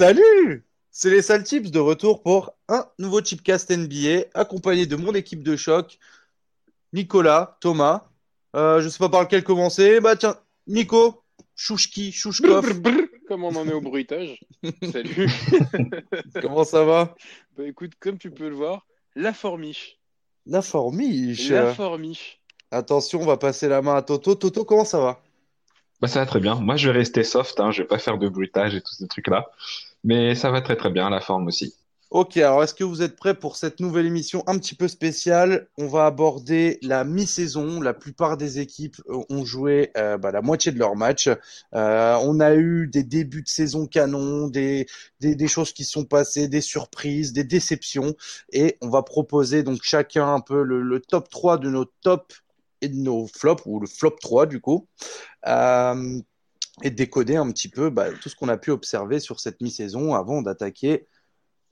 Salut C'est les sales tips de retour pour un nouveau chipcast NBA accompagné de mon équipe de choc, Nicolas, Thomas. Euh, je sais pas par lequel commencer. Bah tiens, Nico, Chouchki, Chouchkov. Comme on en est au bruitage. Salut. Comment ça va? Bah écoute, comme tu peux le voir, la formiche. La formiche. La formiche. Attention, on va passer la main à Toto. Toto, comment ça va? Bah, ça va très bien. Moi, je vais rester soft, hein. Je vais pas faire de bruitage et tous ces trucs-là. Mais ça va très très bien, la forme aussi. Ok, alors est-ce que vous êtes prêts pour cette nouvelle émission un petit peu spéciale? On va aborder la mi-saison. La plupart des équipes euh, ont joué euh, bah, la moitié de leur match. Euh, on a eu des débuts de saison canon, des, des, choses qui sont passées, des surprises, des déceptions. Et on va proposer donc chacun un peu le, top 3 de nos tops et de nos flops, ou le flop 3 du coup. Et décoder un petit peu bah, tout ce qu'on a pu observer sur cette mi-saison avant d'attaquer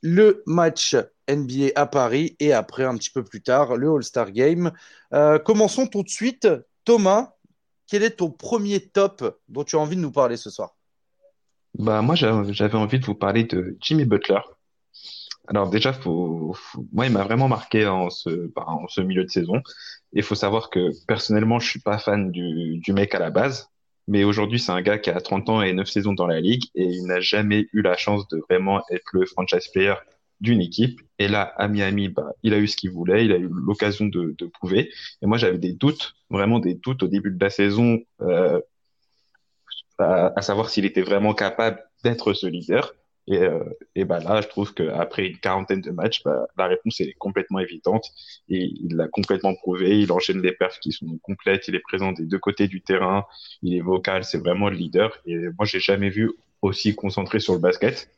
le match NBA à Paris et après, un petit peu plus tard, le All-Star Game. Euh, commençons tout de suite. Thomas, quel est ton premier top dont tu as envie de nous parler ce soir? Bah, moi, j'a- j'avais envie de vous parler de Jimmy Butler. Alors déjà, moi, il m'a vraiment marqué en ce, bah, milieu de saison. Il faut savoir que personnellement, je suis pas fan du, du mec à la base, mais aujourd'hui, c'est un gars qui a 30 ans et 9 saisons dans la ligue et il n'a jamais eu la chance de vraiment être le franchise player d'une équipe. Et là, à Miami, bah, il a eu ce qu'il voulait, il a eu l'occasion de, de prouver. Et moi, j'avais des doutes, vraiment des doutes au début de la saison, euh, à, à savoir s'il était vraiment capable d'être ce leader. Et, euh, et bah là, je trouve qu'après une quarantaine de matchs, bah, la réponse est complètement évidente. Et il l'a complètement prouvé. Il enchaîne des perfs qui sont complètes. Il est présent des deux côtés du terrain. Il est vocal. C'est vraiment le leader. Et moi, j'ai jamais vu aussi concentré sur le basket.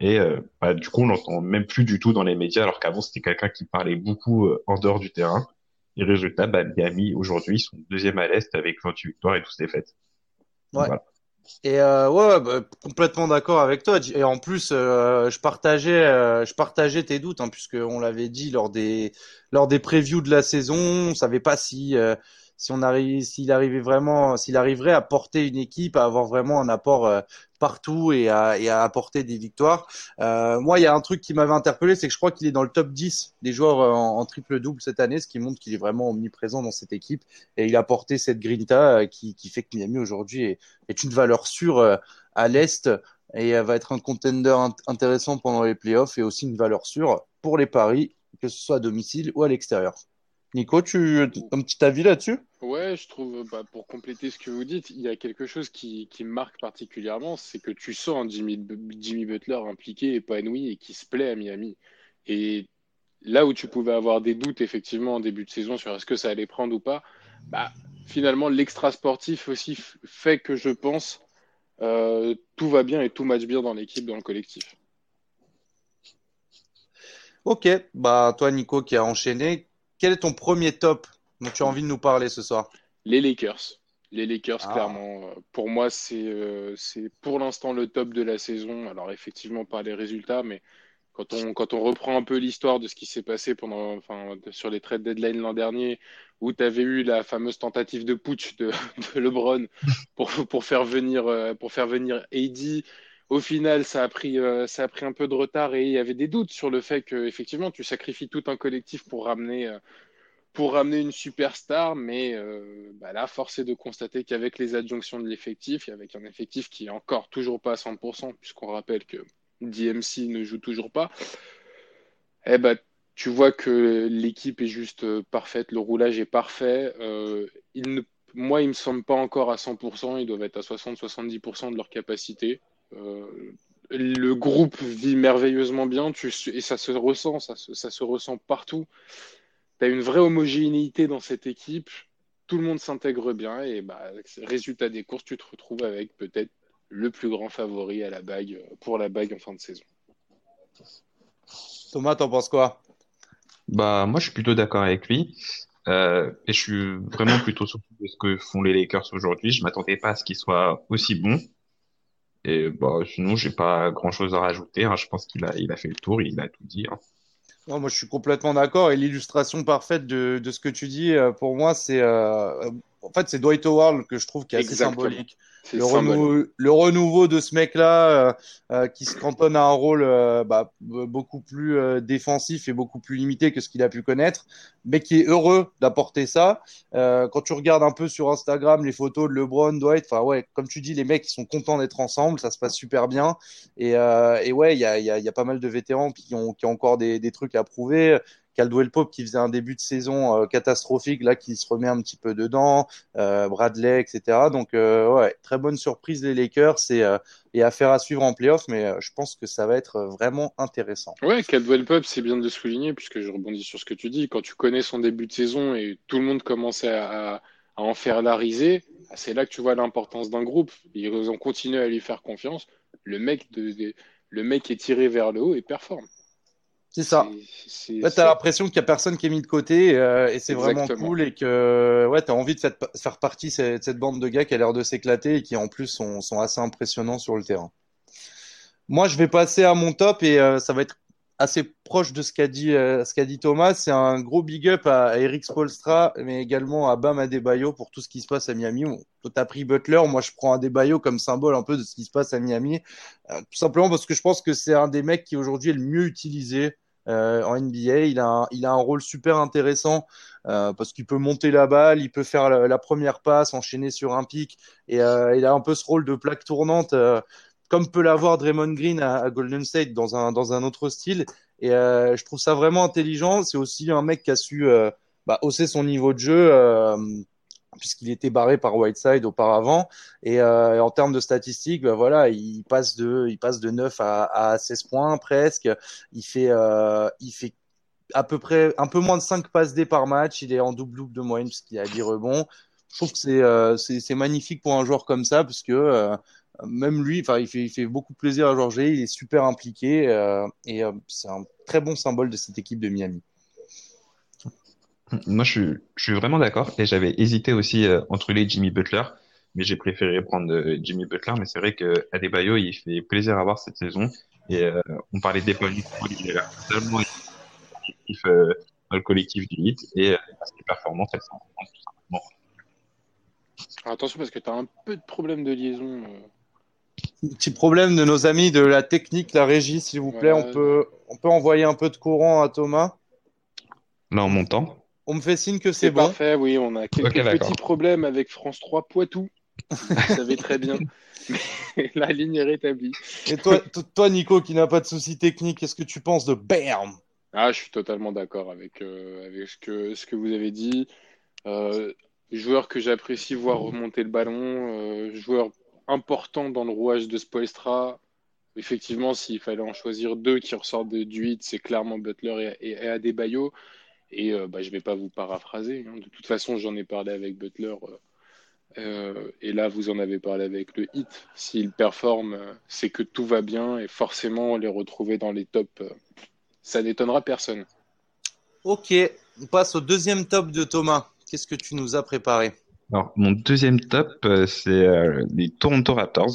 Et euh, bah, du coup, on l'entend même plus du tout dans les médias, alors qu'avant, c'était quelqu'un qui parlait beaucoup euh, en dehors du terrain. Et résultat, bah, Miami, aujourd'hui, sont deuxième à l'Est avec 28 victoires et toutes défaites. Donc, Ouais. voilà. Et euh, ouais, bah, complètement d'accord avec toi. Et en plus, euh, je partageais, euh, je partageais tes doutes, hein, puisque on l'avait dit lors des lors des previews de la saison, on savait pas si euh, si on arrive, s'il arrivait vraiment, s'il arriverait à porter une équipe, à avoir vraiment un apport euh, partout et à, et à apporter des victoires. Euh, moi, il y a un truc qui m'avait interpellé, c'est que je crois qu'il est dans le top 10 des joueurs euh, en, triple-double cette année, ce qui montre qu'il est vraiment omniprésent dans cette équipe et il a porté cette grinta euh, qui, qui fait que Miami aujourd'hui est, est une valeur sûre à l'Est et va être un contender int- intéressant pendant les playoffs et aussi une valeur sûre pour les paris, que ce soit à domicile ou à l'extérieur. Nico, tu as un petit avis là-dessus? Ouais, je trouve, bah, pour compléter ce que vous dites, il y a quelque chose qui, qui me marque particulièrement, c'est que tu sens Jimmy, Jimmy Butler impliqué, épanoui et qui se plaît à Miami. Et là où tu pouvais avoir des doutes effectivement en début de saison sur est-ce que ça allait prendre ou pas, bah, finalement l'extra sportif aussi fait que je pense euh, tout va bien et tout match bien dans l'équipe, dans le collectif. Ok, bah toi Nico qui a enchaîné, quel est ton premier top dont tu as envie de nous parler ce soir? Les Lakers. Les Lakers, Ah, clairement, pour moi, c'est euh, c'est pour l'instant le top de la saison. Alors, effectivement, pas les résultats, mais quand on, quand on reprend un peu l'histoire de ce qui s'est passé pendant, enfin, de- sur les trade deadline l'an dernier, où tu avais eu la fameuse tentative de putsch de, de LeBron pour, pour faire venir, euh, pour faire venir AD. Au final, ça a pris, euh, ça a pris un peu de retard et il y avait des doutes sur le fait que, effectivement, tu sacrifies tout un collectif pour ramener, euh, une superstar, mais euh, bah là, force est de constater qu'avec les adjonctions de l'effectif, et avec un effectif qui est encore toujours pas à 100%, puisqu'on rappelle que DMC ne joue toujours pas, eh ben, tu vois que l'équipe est juste parfaite, le roulage est parfait. Euh, il ne, moi, me semble pas encore à 100%, ils doivent être à 60-70% de leur capacité. Euh, le groupe vit merveilleusement bien, tu, et ça se ressent, ça se, ça se ressent partout tu as une vraie homogénéité dans cette équipe, tout le monde s'intègre bien et bah, résultat des courses, tu te retrouves avec peut-être le plus grand favori à la bague pour la bague en fin de saison. Thomas, t'en penses quoi? Bah, moi, je suis plutôt d'accord avec lui. Euh, et je suis vraiment plutôt surpris de ce que font les Lakers aujourd'hui. Je m'attendais pas à ce qu'ils soient aussi bons. Et bah, sinon, j'ai pas grand-chose à rajouter. hein. Je pense qu'il a, il a fait le tour, il a tout dit. hein. Moi, je suis complètement d'accord. Et l'illustration parfaite de, de ce que tu dis, euh, pour moi, c'est euh, en fait, c'est Dwight Howard que je trouve qui est assez symbolique. Le, renouveau, le renouveau de ce mec-là euh, euh, qui se cantonne à un rôle euh, bah, beaucoup plus défensif et beaucoup plus limité que ce qu'il a pu connaître, mais qui est heureux d'apporter ça. quand tu regardes un peu sur Instagram les photos de LeBron, Dwight, enfin ouais, comme tu dis, les mecs ils sont contents d'être ensemble, ça se passe super bien. Et, et ouais, il y a, y, a, y a, pas mal de vétérans qui ont, qui ont encore des, des trucs à prouver. Caldwell Pope qui faisait un début de saison euh, catastrophique, là qui se remet un petit peu dedans, euh, Bradley, etc. Donc euh, ouais, très bonne surprise les Lakers et, affaire à suivre en playoff, mais je pense que ça va être vraiment intéressant. Ouais, Caldwell Pope, c'est bien de le souligner puisque je rebondis sur ce que tu dis. Quand tu connais son début de saison et tout le monde commençait à, en faire la risée, c'est là que tu vois l'importance d'un groupe. Ils ont continué à lui faire confiance. Le mec est tiré vers le haut et performe. C'est ça. Là, t'as l'impression qu'il y a personne qui est mis de côté euh, et c'est vraiment cool et que ouais, t'as envie de faire, faire partie de cette, bande de gars qui a l'air de s'éclater et qui en plus sont, sont, assez impressionnants sur le terrain. Moi, je vais passer à mon top et euh, ça va être assez proche de ce qu'a dit, euh, ce qu'a dit Thomas. C'est un gros big up à, Eric Spolstra, mais également à Bam Adebayo pour tout ce qui se passe à Miami. Toi, t'as pris Butler, moi je prends Adebayo comme symbole un peu de ce qui se passe à Miami, tout simplement parce que je pense que c'est un des mecs qui aujourd'hui est le mieux utilisé en NBA. Il a un, il a un rôle super intéressant euh, parce qu'il peut monter la balle, il peut faire la, première passe, enchaîner sur un pic, et euh, il a un peu ce rôle de plaque tournante, comme peut l'avoir Draymond Green à, Golden State dans un, dans un autre style. Et je trouve ça vraiment intelligent. C'est aussi un mec qui a su bah, hausser son niveau de jeu puisqu'il était barré par Whiteside auparavant. Et euh, en termes de statistiques, ben voilà, il passe de, il passe de 9 à, à 16 points presque. Il fait, euh, il fait à peu près un peu moins de 5 passes D par match. Il est en double-double de moyenne puisqu'il a 10 rebonds. Je trouve que c'est, euh, c'est, magnifique pour un joueur comme ça parce que euh, même lui, enfin, il fait, il fait beaucoup plaisir à Georges. Il est super impliqué euh, et c'est un très bon symbole de cette équipe de Miami. Moi, je suis, je suis vraiment d'accord. Et j'avais hésité aussi euh, entre les Jimmy Butler, mais j'ai préféré prendre euh, Jimmy Butler. Mais c'est vrai que Adebayo, il fait plaisir à voir cette saison. Et euh, on parlait des il est collectif, euh, dans le collectif du hit et euh, ses performances, elles sont tout simplement. attention parce que tu as un peu de problème de liaison. Petit problème de nos amis de la technique, la régie, s'il vous plaît. On peut, on peut envoyer un peu de courant à Thomas. Là, en montant. On me fait signe que c'est bon. Parfait, oui, on a quelques petits problèmes avec France 3 Poitou. Vous savez très bien. la ligne est rétablie. Et toi, toi Nico, qui n'a pas de soucis techniques, qu'est-ce que tu penses de BAM Ah, je suis totalement d'accord avec, euh, avec ce, que, ce que vous avez dit. Euh, joueur que j'apprécie voir remonter le ballon, euh, joueur important dans le rouage de Spoelstra. Effectivement, s'il fallait en choisir deux qui ressortent de, du 8, c'est clairement Butler et, et, et Adebayo. Et euh, bah, je ne vais pas vous paraphraser. Hein. De toute façon, j'en ai parlé avec Butler. Euh, euh, et là, vous en avez parlé avec le hit. S'il performe, c'est que tout va bien. Et forcément, les retrouver dans les tops, ça n'étonnera personne. Ok, on passe au deuxième top de Thomas. Qu'est-ce que tu nous as préparé? Alors, mon deuxième top, c'est les Toronto Raptors.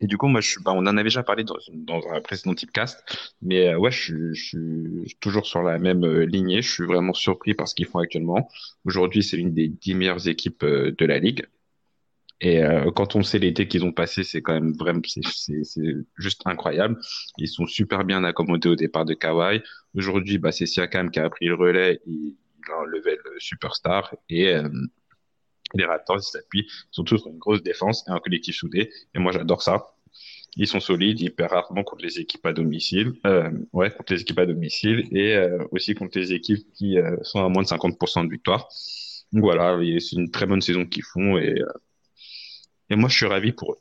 Et du coup, moi, je, bah, on en avait déjà parlé dans, dans un précédent typecast, mais euh, ouais, je, suis toujours sur la même euh, lignée. Je suis vraiment surpris par ce qu'ils font actuellement. Aujourd'hui, c'est une des dix meilleures équipes euh, de la ligue. Et quand on sait l'été qu'ils ont passé, c'est quand même vraiment, c'est juste incroyable. Ils sont super bien accommodés au départ de Kawhi. Aujourd'hui, bah, c'est Siakam qui a pris le relais. Il, il a un level superstar et les Raptors, ils s'appuient, ils sont tous sur une grosse défense et un collectif soudé. Et moi, j'adore ça. Ils sont solides, ils perdent rarement contre les équipes à domicile, euh, ouais, contre les équipes à domicile et euh, aussi contre les équipes qui euh, sont à moins de 50% de victoire. Donc voilà, c'est une très bonne saison qu'ils font et, et moi, je suis ravi pour eux.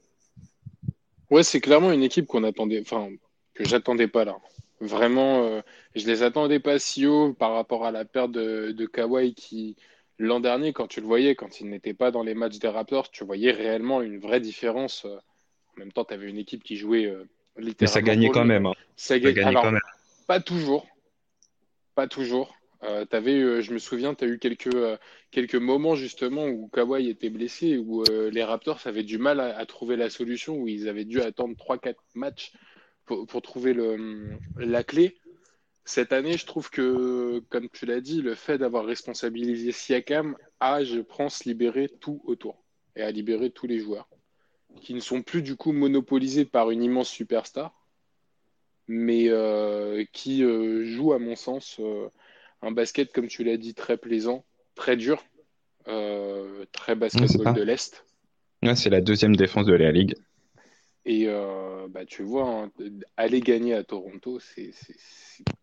Ouais, c'est clairement une équipe qu'on attendait, enfin, que j'attendais pas là. Vraiment, je les attendais pas si haut par rapport à la perte de, de Kawhi qui, L'an dernier, quand tu le voyais, quand il n'était pas dans les matchs des Raptors, tu voyais réellement une vraie différence. Euh, en même temps, tu avais une équipe qui jouait euh, littéralement. Mais ça gagnait quand même. Hein. Ça, gagnait quand même. Pas toujours. Pas toujours. Euh, avais, euh, je me souviens, tu as eu quelques, quelques moments justement où Kawhi était blessé, où les Raptors avaient du mal à, trouver la solution, où ils avaient dû attendre 3-4 matchs pour, pour trouver le, la clé cette année, je trouve que, comme tu l'as dit, le fait d'avoir responsabilisé Siakam a, je pense, libéré tout autour et a libéré tous les joueurs qui ne sont plus du coup monopolisés par une immense superstar, mais euh, qui euh, jouent, à mon sens, euh, un basket, comme tu l'as dit, très plaisant, très dur, très basketball de l'Est. c'est la deuxième défense de la Ligue. Et bah, tu vois, hein, aller gagner à Toronto, c'est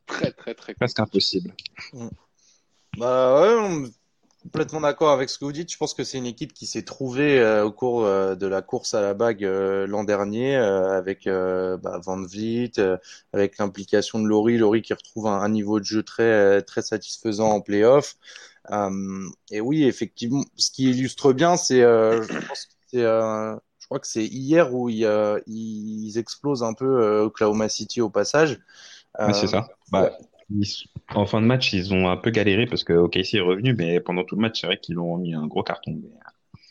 très, très, très Presque impossible. Bah ouais, complètement d'accord avec ce que vous dites. Je pense que c'est une équipe qui s'est trouvée euh, au cours euh, de la course à la bague euh, l'an dernier avec bah, Van Vliet, avec l'implication de Laurie, Laurie qui retrouve un, niveau de jeu très très satisfaisant en playoff. et oui, effectivement, ce qui illustre bien, c'est, je pense que c'est, je crois que c'est hier où ils, ils explosent un peu Oklahoma City au passage. C'est ça. Bah, en fin de match, ils ont un peu galéré parce que OKC est revenu, mais pendant tout le match, c'est vrai qu'ils ont mis un gros carton.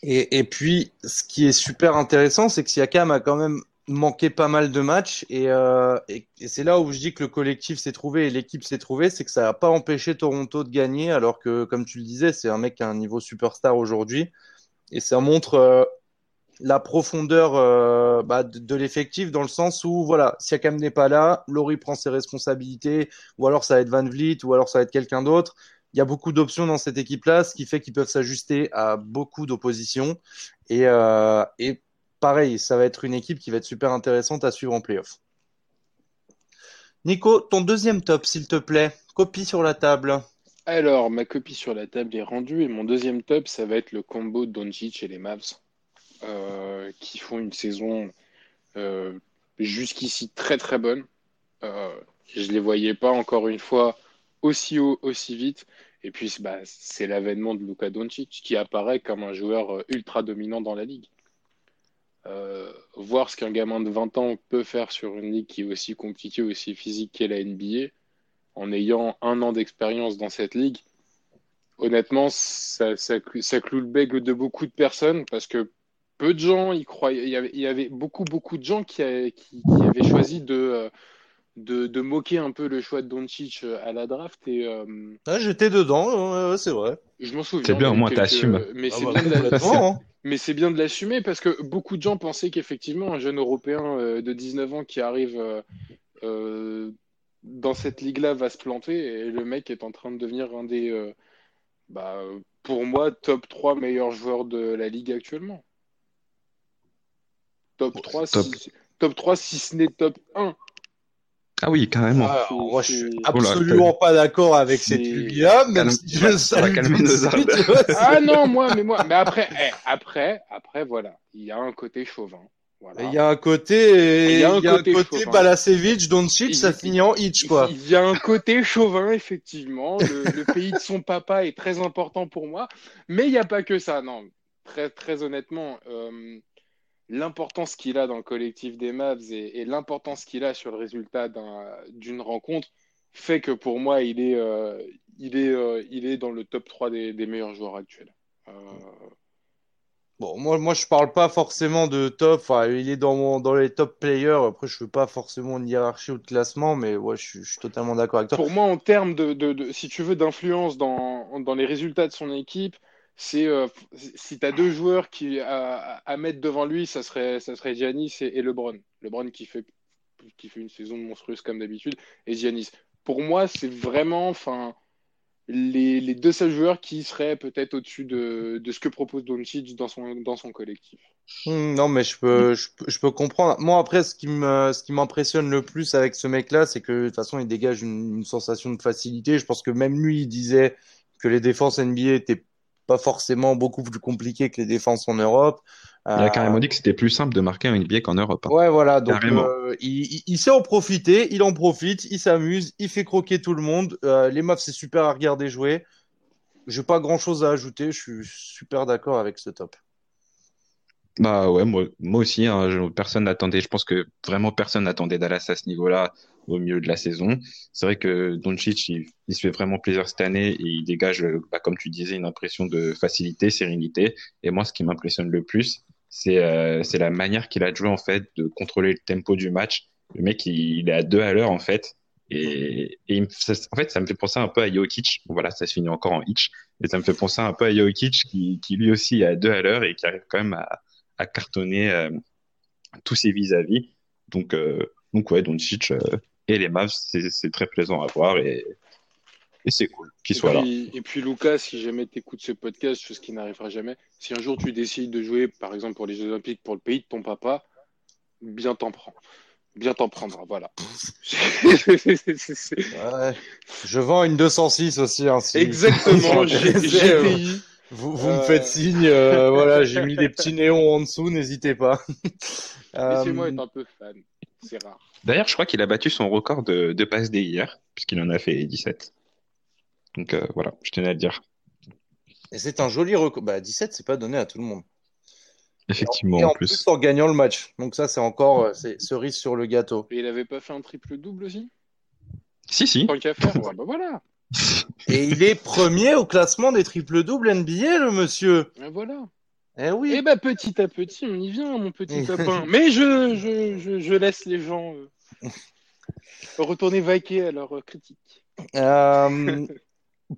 Et, et, puis, ce qui est super intéressant, c'est que Siakam a quand même manqué pas mal de matchs. Et, euh, et, c'est là où je dis que le collectif s'est trouvé et l'équipe s'est trouvée, c'est que ça n'a pas empêché Toronto de gagner, alors que, comme tu le disais, c'est un mec qui a un niveau superstar aujourd'hui. Et ça montre euh, la profondeur euh, bah, de, l'effectif dans le sens où voilà, Siakam n'est pas là, Laurie prend ses responsabilités, ou alors ça va être Van Vliet, ou alors ça va être quelqu'un d'autre. Il y a beaucoup d'options dans cette équipe-là, ce qui fait qu'ils peuvent s'ajuster à beaucoup d'oppositions. Et, euh, et pareil, ça va être une équipe qui va être super intéressante à suivre en playoff. Nico, ton deuxième top, s'il te plaît. Copie sur la table. Alors, ma copie sur la table est rendue et mon deuxième top, ça va être le combo Doncic et les Mavs. Euh, qui font une saison euh, jusqu'ici très très bonne. Euh, je ne les voyais pas encore une fois aussi haut, aussi vite. Et puis, bah, c'est l'avènement de Luka Doncic qui apparaît comme un joueur ultra dominant dans la ligue. voir ce qu'un gamin de 20 ans peut faire sur une ligue qui est aussi compliquée, aussi physique qu'est la NBA, en ayant un an d'expérience dans cette ligue, honnêtement, ça, ça, ça, cloue le bec de beaucoup de personnes parce que peu de gens y croyaient. Il y avait, beaucoup, beaucoup de gens qui, avaient, choisi euh, de, de, moquer un peu le choix de Doncic euh, à la draft. Et, euh, ah, J'étais dedans, c'est vrai. Je m'en souviens. C'est bien, au moins tu assumes. Mais c'est bien, de l'assumer parce que beaucoup de gens pensaient qu'effectivement, un jeune Européen de 19 ans qui arrive dans cette ligue-là va se planter et le mec est en train de devenir un des, bah, pour moi, top 3 meilleurs joueurs de la ligue actuellement. Top 3, Si, top 3 si ce n'est top 1. Ah oui, carrément. Ah, moi, je suis absolument pas d'accord avec cette lubie-là, même si je ça calmer nos Ah non, moi, mais moi, mais après, eh, après, après, voilà, il y a un côté chauvin. Voilà. Il y a un côté, il y a un, côté, côté Balasevic, Doncic, ça finit en hitch, quoi. Il y a un côté chauvin, effectivement. Le, pays de son papa est très important pour moi, mais il n'y a pas que ça, non. Très, très honnêtement, euh, l'importance qu'il a dans le collectif des Mavs et, l'importance qu'il a sur le résultat d'une rencontre fait que pour moi, il est, euh, il est, euh, il est dans le top 3 des, meilleurs joueurs actuels. Euh, bon, moi, moi, je parle pas forcément de top. il est dans, dans les top players. Après, je veux pas forcément une hiérarchie ou de classement, mais ouais, je, suis, totalement d'accord avec toi. Pour moi, en termes de, de, si tu veux, d'influence dans, dans les résultats de son équipe, c'est euh, si tu as deux joueurs qui, à, mettre devant lui, ça serait, ça serait Giannis et, LeBron. LeBron qui fait, qui fait une saison monstrueuse comme d'habitude, et Giannis. Pour moi, c'est vraiment enfin, les, les, deux seuls joueurs qui seraient peut-être au-dessus de, de, ce que propose Doncic dans son, dans son collectif. Hmm, non, mais je peux, je, peux, je peux comprendre. Moi, après, ce qui me, ce qui m'impressionne le plus avec ce mec-là, c'est que de toute façon, il dégage une, une, sensation de facilité. Je pense que même lui, il disait que les défenses NBA étaient pas forcément beaucoup plus compliqué que les défenses en Europe. Il a carrément dit que c'était plus simple de marquer un NBA qu'en Europe. Hein. Ouais, voilà. Donc, euh, il, il, sait en profiter, il en profite, il s'amuse, il fait croquer tout le monde. Euh, les Mavs, c'est super à regarder jouer. J'ai pas grand chose à ajouter. Je suis super d'accord avec ce top. Bah ouais, moi, moi aussi, hein, personne n'attendait. Je pense que vraiment personne n'attendait Dallas à ce niveau-là au milieu de la saison. C'est vrai que Doncic, il, il, se fait vraiment plaisir cette année et il dégage, bah, comme tu disais, une impression de facilité, sérénité. Et moi, ce qui m'impressionne le plus, c'est euh, c'est la manière qu'il a de jouer en fait, de contrôler le tempo du match. Le mec, il, est à deux à l'heure en fait. Et, et en fait, ça me fait penser un peu à Jokic. voilà, ça se finit encore en hitch. Et ça me fait penser un peu à Jokic qui, qui lui aussi a deux à l'heure et qui arrive quand même à, à cartonner euh, tous ses vis-à-vis. Donc, euh, donc ouais, Doncic euh, et les Mavs, c'est très plaisant à voir et, et c'est cool qu'il soit là. Et puis Lucas, si jamais tu écoutes ce podcast, chose qui n'arrivera jamais, si un jour tu décides de jouer, par exemple pour les Jeux Olympiques, pour le pays de ton papa, bien t'en prends bien t'en prendre, voilà. Je vends une 206 aussi. Hein, Exactement, GTI. Vous, vous me faites signe, euh, voilà, j'ai mis des petits néons en dessous, n'hésitez pas. Laissez-moi être un peu fan, c'est rare. D'ailleurs, je crois qu'il a battu son record de, de passes des hier, puisqu'il en a fait 17. Donc euh, voilà, je tenais à le dire. Et c'est un joli record. Bah, 17, c'est pas donné à tout le monde. Effectivement, et en, plus. en gagnant le match. Donc ça, c'est encore euh, c'est cerise sur le gâteau. Et il avait pas fait un triple double aussi? Si, si. Tant qu'à faire, bah voilà. Et il est premier au classement des triple doubles NBA, le monsieur. Et voilà. Eh oui. Eh bah petit à petit, on y vient, mon petit copain. Mais je, je, je, je, laisse les gens euh, retourner vaquer à leurs critiques. Euh,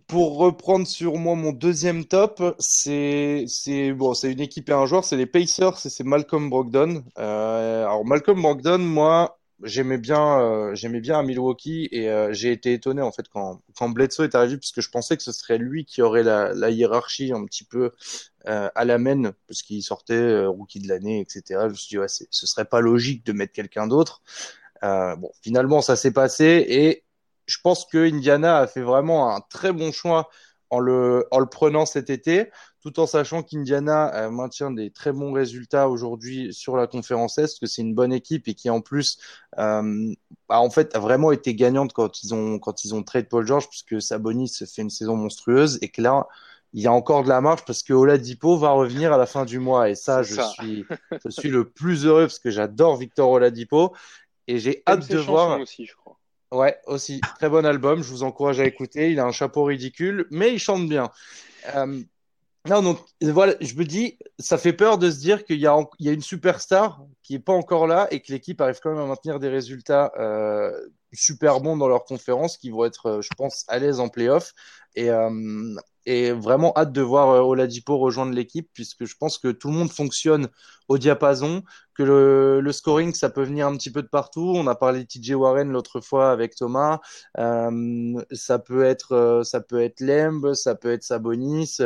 pour reprendre sur moi mon deuxième top, c'est c'est bon, c'est une équipe et un joueur, c'est les Pacers et c'est Malcolm Brogdon. Euh, alors Malcolm Brogdon, moi, j'aimais bien euh, j'aimais bien Milwaukee et euh, j'ai été étonné en fait quand quand Bledsoe est arrivé parce que je pensais que ce serait lui qui aurait la, la hiérarchie un petit peu euh, à la main parce qu'il sortait euh, rookie de l'année, etc. Je me suis dit ouais, ce serait pas logique de mettre quelqu'un d'autre. bon, finalement ça s'est passé et je pense que Indiana a fait vraiment un très bon choix en le, en le prenant cet été, tout en sachant qu'Indiana euh, maintient des très bons résultats aujourd'hui sur la conférence Est, que c'est une bonne équipe et qui en plus euh, a en fait a vraiment été gagnante quand ils ont quand ils ont trade Paul George, puisque Sabonis fait une saison monstrueuse et que là il y a encore de la marge parce que Oladipo va revenir à la fin du mois et ça je suis je suis le plus heureux parce que j'adore Victor Oladipo et j'ai hâte de voir aussi, je crois. Ouais, aussi. Très bon album. Je vous encourage à écouter. Il a un chapeau ridicule, mais il chante bien. Euh, non, donc voilà, je me dis, ça fait peur de se dire qu'il y a, y a une superstar qui est pas encore là et que l'équipe arrive quand même à maintenir des résultats euh, super bons dans leur conférence, qui vont être, euh, je pense, à l'aise en playoff. Et, euh, et vraiment hâte de voir Oladipo rejoindre l'équipe puisque je pense que tout le monde fonctionne au diapason, que le, scoring ça peut venir un petit peu de partout. On a parlé de TJ Warren l'autre fois avec Thomas. Ça peut être ça peut être Lemb, ça peut être Sabonis.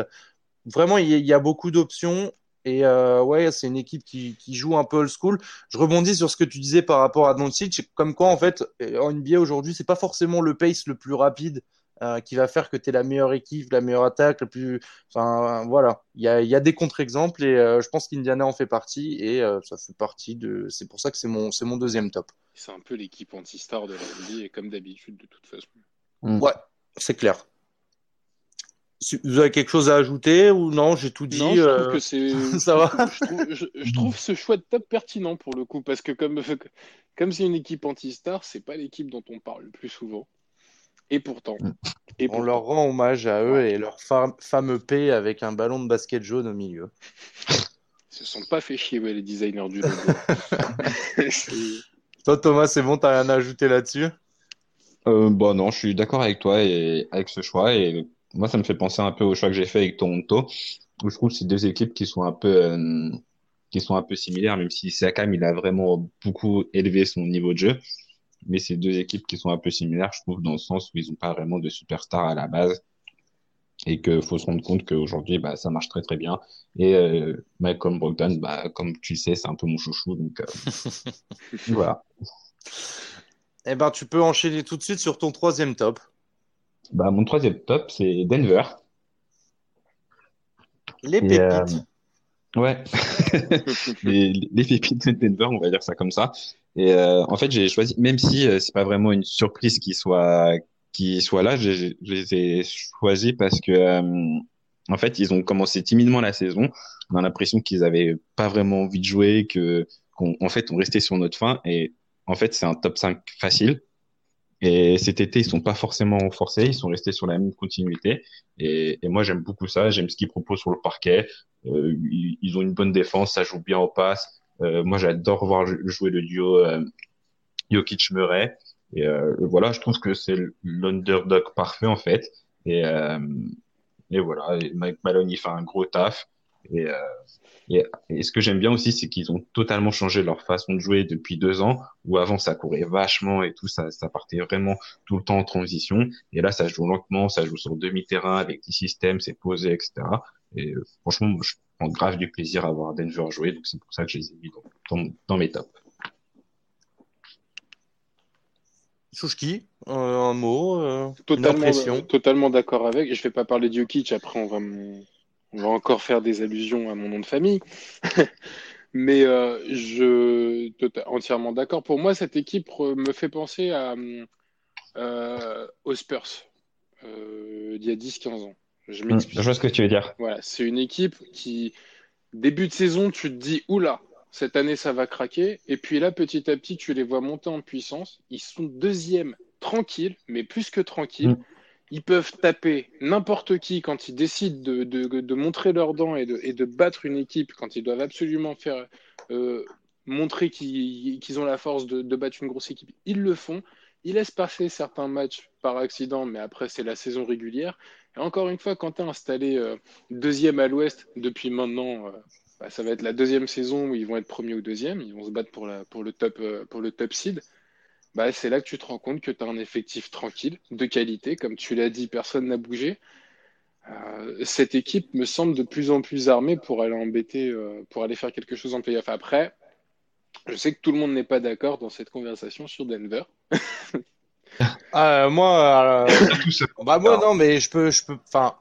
Vraiment il y, a beaucoup d'options. Et euh, ouais, c'est une équipe qui, qui, joue un peu old school. Je rebondis sur ce que tu disais par rapport à Doncic, comme quoi en fait en NBA aujourd'hui, c'est pas forcément le pace le plus rapide euh, qui va faire que tu es la meilleure équipe, la meilleure attaque, le plus. Enfin, voilà. Il y a, y a, des contre-exemples et euh, je pense qu'Indiana en fait partie et euh, ça fait partie de. C'est pour ça que c'est mon, c'est mon deuxième top. C'est un peu l'équipe anti-star de la NBA et comme d'habitude, de toute façon. Mm. Ouais, c'est clair. Vous avez quelque chose à ajouter ou non J'ai tout dit. Non, je trouve que c'est. ça va. Je trouve, je, je trouve, ce choix de top pertinent pour le coup parce que comme comme c'est une équipe anti-star, c'est pas l'équipe dont on parle le plus souvent. Et pourtant, mm. on leur rend hommage à eux et leur fameux P avec un ballon de basket jaune au milieu. Ils se sont pas fait chier les designers du logo. toi Thomas, c'est bon, t'as rien à ajouter là-dessus? Euh, Bon non, je suis d'accord avec toi et avec ce choix et moi ça me fait penser un peu au choix que j'ai fait avec Toronto où je trouve que c'est deux équipes qui sont un peu euh, qui sont un peu similaires même si Siakam il a vraiment beaucoup élevé son niveau de jeu mais c'est deux équipes qui sont un peu similaires, je trouve, dans le sens où ils n'ont pas vraiment de superstars à la base et qu'il faut se rendre compte qu'aujourd'hui, bah, ça marche très très bien. Et euh, Malcolm Brogdon, bah, comme tu sais, c'est un peu mon chouchou, donc euh, voilà. Eh ben, tu peux enchaîner tout de suite sur ton troisième top. Bah, mon troisième top, c'est Denver. Les pépites. Euh, ouais, les, les pépites de Denver, on va dire ça comme ça. Et euh, en fait, j'ai choisi, même si euh, c'est pas vraiment une surprise qu'il soit qui soit là, je les ai choisis parce que euh, en fait, ils ont commencé timidement la saison. On a l'impression qu'ils avaient pas vraiment envie de jouer, que qu'en fait, on restait sur notre fin. Et en fait, c'est un top 5 facile. Et cet été, ils sont pas forcément forcés, ils sont restés sur la même continuité. Et, et moi, j'aime beaucoup ça. J'aime ce qu'ils proposent sur le parquet. Euh, ils, ont une bonne défense, ça joue bien au passe. Euh, moi, j'adore voir jouer le duo euh, Jokic-Murray. Et euh, voilà, je trouve que c'est l'underdog parfait en fait. Et, euh, et voilà, Mike Malone il fait un gros taf. Et, euh, et, et, ce que j'aime bien aussi, c'est qu'ils ont totalement changé leur façon de jouer depuis deux ans, où avant ça courait vachement et tout, ça, ça partait vraiment tout le temps en transition. Et là, ça joue lentement, ça joue sur demi-terrain avec des systèmes, c'est posé, etc. Et euh, franchement, je prends grave du plaisir à voir Denver jouer, donc c'est pour ça que je les ai mis dans, dans, dans mes tops. Chouchki, euh, un mot, euh, totalement, euh, totalement d'accord avec. Je vais pas parler de Jokic, après on va, on va encore faire des allusions à mon nom de famille. Mais euh, je tota-, entièrement d'accord. Pour moi, cette équipe me fait penser à, euh, aux Spurs euh, il y a 10-15 ans. Je m'explique. Je vois ce que tu veux dire. Voilà, c'est une équipe qui, début de saison, tu te dis, oula, cette année, ça va craquer. Et puis là, petit à petit, tu les vois monter en puissance. Ils sont deuxièmes, tranquilles, mais plus que tranquilles. Mm. Ils peuvent taper n'importe qui quand ils décident de, de, montrer leurs dents et de, et de, battre une équipe, quand ils doivent absolument faire euh, montrer qu'ils qu ont la force de, battre une grosse équipe. Ils le font. Ils laissent passer certains matchs par accident, mais après, c'est la saison régulière. Et encore une fois, quand tu es installé euh, deuxième à l'ouest depuis maintenant. Euh, bah, ça va être la deuxième saison où ils vont être premier ou deuxième, ils vont se battre pour, la, pour, le, top, pour le top seed. Bah, c'est là que tu te rends compte que tu as un effectif tranquille, de qualité. Comme tu l'as dit, personne n'a bougé. Euh, cette équipe me semble de plus en plus armée pour aller embêter, euh, pour aller faire quelque chose en playoff. Après, je sais que tout le monde n'est pas d'accord dans cette conversation sur Denver. Ah, moi, bah, moi non, mais je peux, je peux, enfin,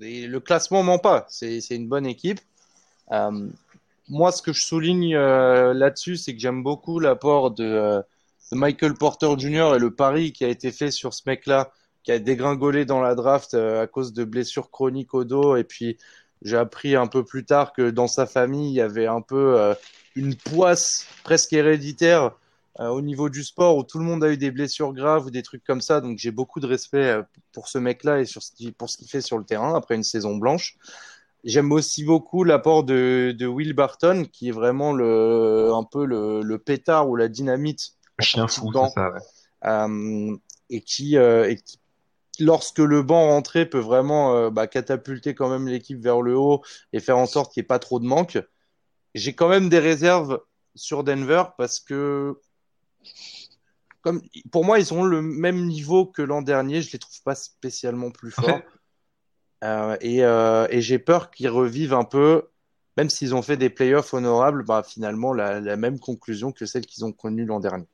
le classement ment pas. C'est une bonne équipe. Euh, moi, ce que je souligne euh, là-dessus, c'est que j'aime beaucoup l'apport de, euh, de, Michael Porter Jr. et le pari qui a été fait sur ce mec-là, qui a dégringolé dans la draft à cause de blessures chroniques au dos. Et puis, j'ai appris un peu plus tard que dans sa famille, il y avait un peu une poisse presque héréditaire au niveau du sport où tout le monde a eu des blessures graves ou des trucs comme ça. Donc, j'ai beaucoup de respect pour ce mec-là et pour ce qu'il fait sur le terrain après une saison blanche. J'aime aussi beaucoup l'apport de, Will Barton, qui est vraiment le, un peu le pétard ou la dynamite. Chien fou, c'est ça, ouais. euh, et, qui, euh, et qui, lorsque le banc rentrait, peut vraiment euh, bah, catapulter quand même l'équipe vers le haut et faire en sorte qu'il n'y ait pas trop de manque. J'ai quand même des réserves sur Denver parce que comme pour moi, ils ont le même niveau que l'an dernier. Je les trouve pas spécialement plus forts. Euh, et, euh, et j'ai peur qu'ils revivent un peu, même s'ils ont fait des playoffs honorables, bah, finalement la, la même conclusion que celle qu'ils ont connue l'an dernier.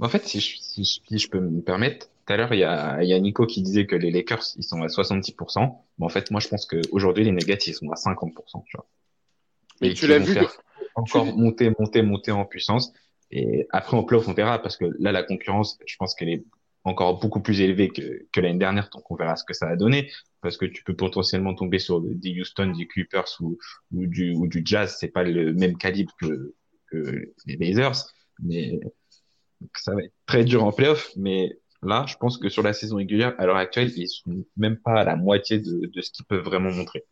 En fait, si je, si, je, peux me permettre, tout à l'heure, il y a, y a Nico qui disait que les Lakers, ils sont à 70%. Mais en fait, moi, je pense qu'aujourd'hui, les Nuggets, ils sont à 50%. Tu vois. Mais tu l'as vu. Encore monter, monter, monter en puissance. Et après, en playoff, on verra, parce que là, la concurrence, je pense qu'elle est encore beaucoup plus élevé que, que l'année dernière, donc on verra ce que ça a donné, parce que tu peux potentiellement tomber sur des Houston, des Clippers ou, ou, du, ou du Jazz, c'est pas le même calibre que, que les Blazers, mais ça va être très dur en playoff, mais là, je pense que sur la saison régulière, à l'heure actuelle, ils sont même pas à la moitié de, de ce qu'ils peuvent vraiment montrer.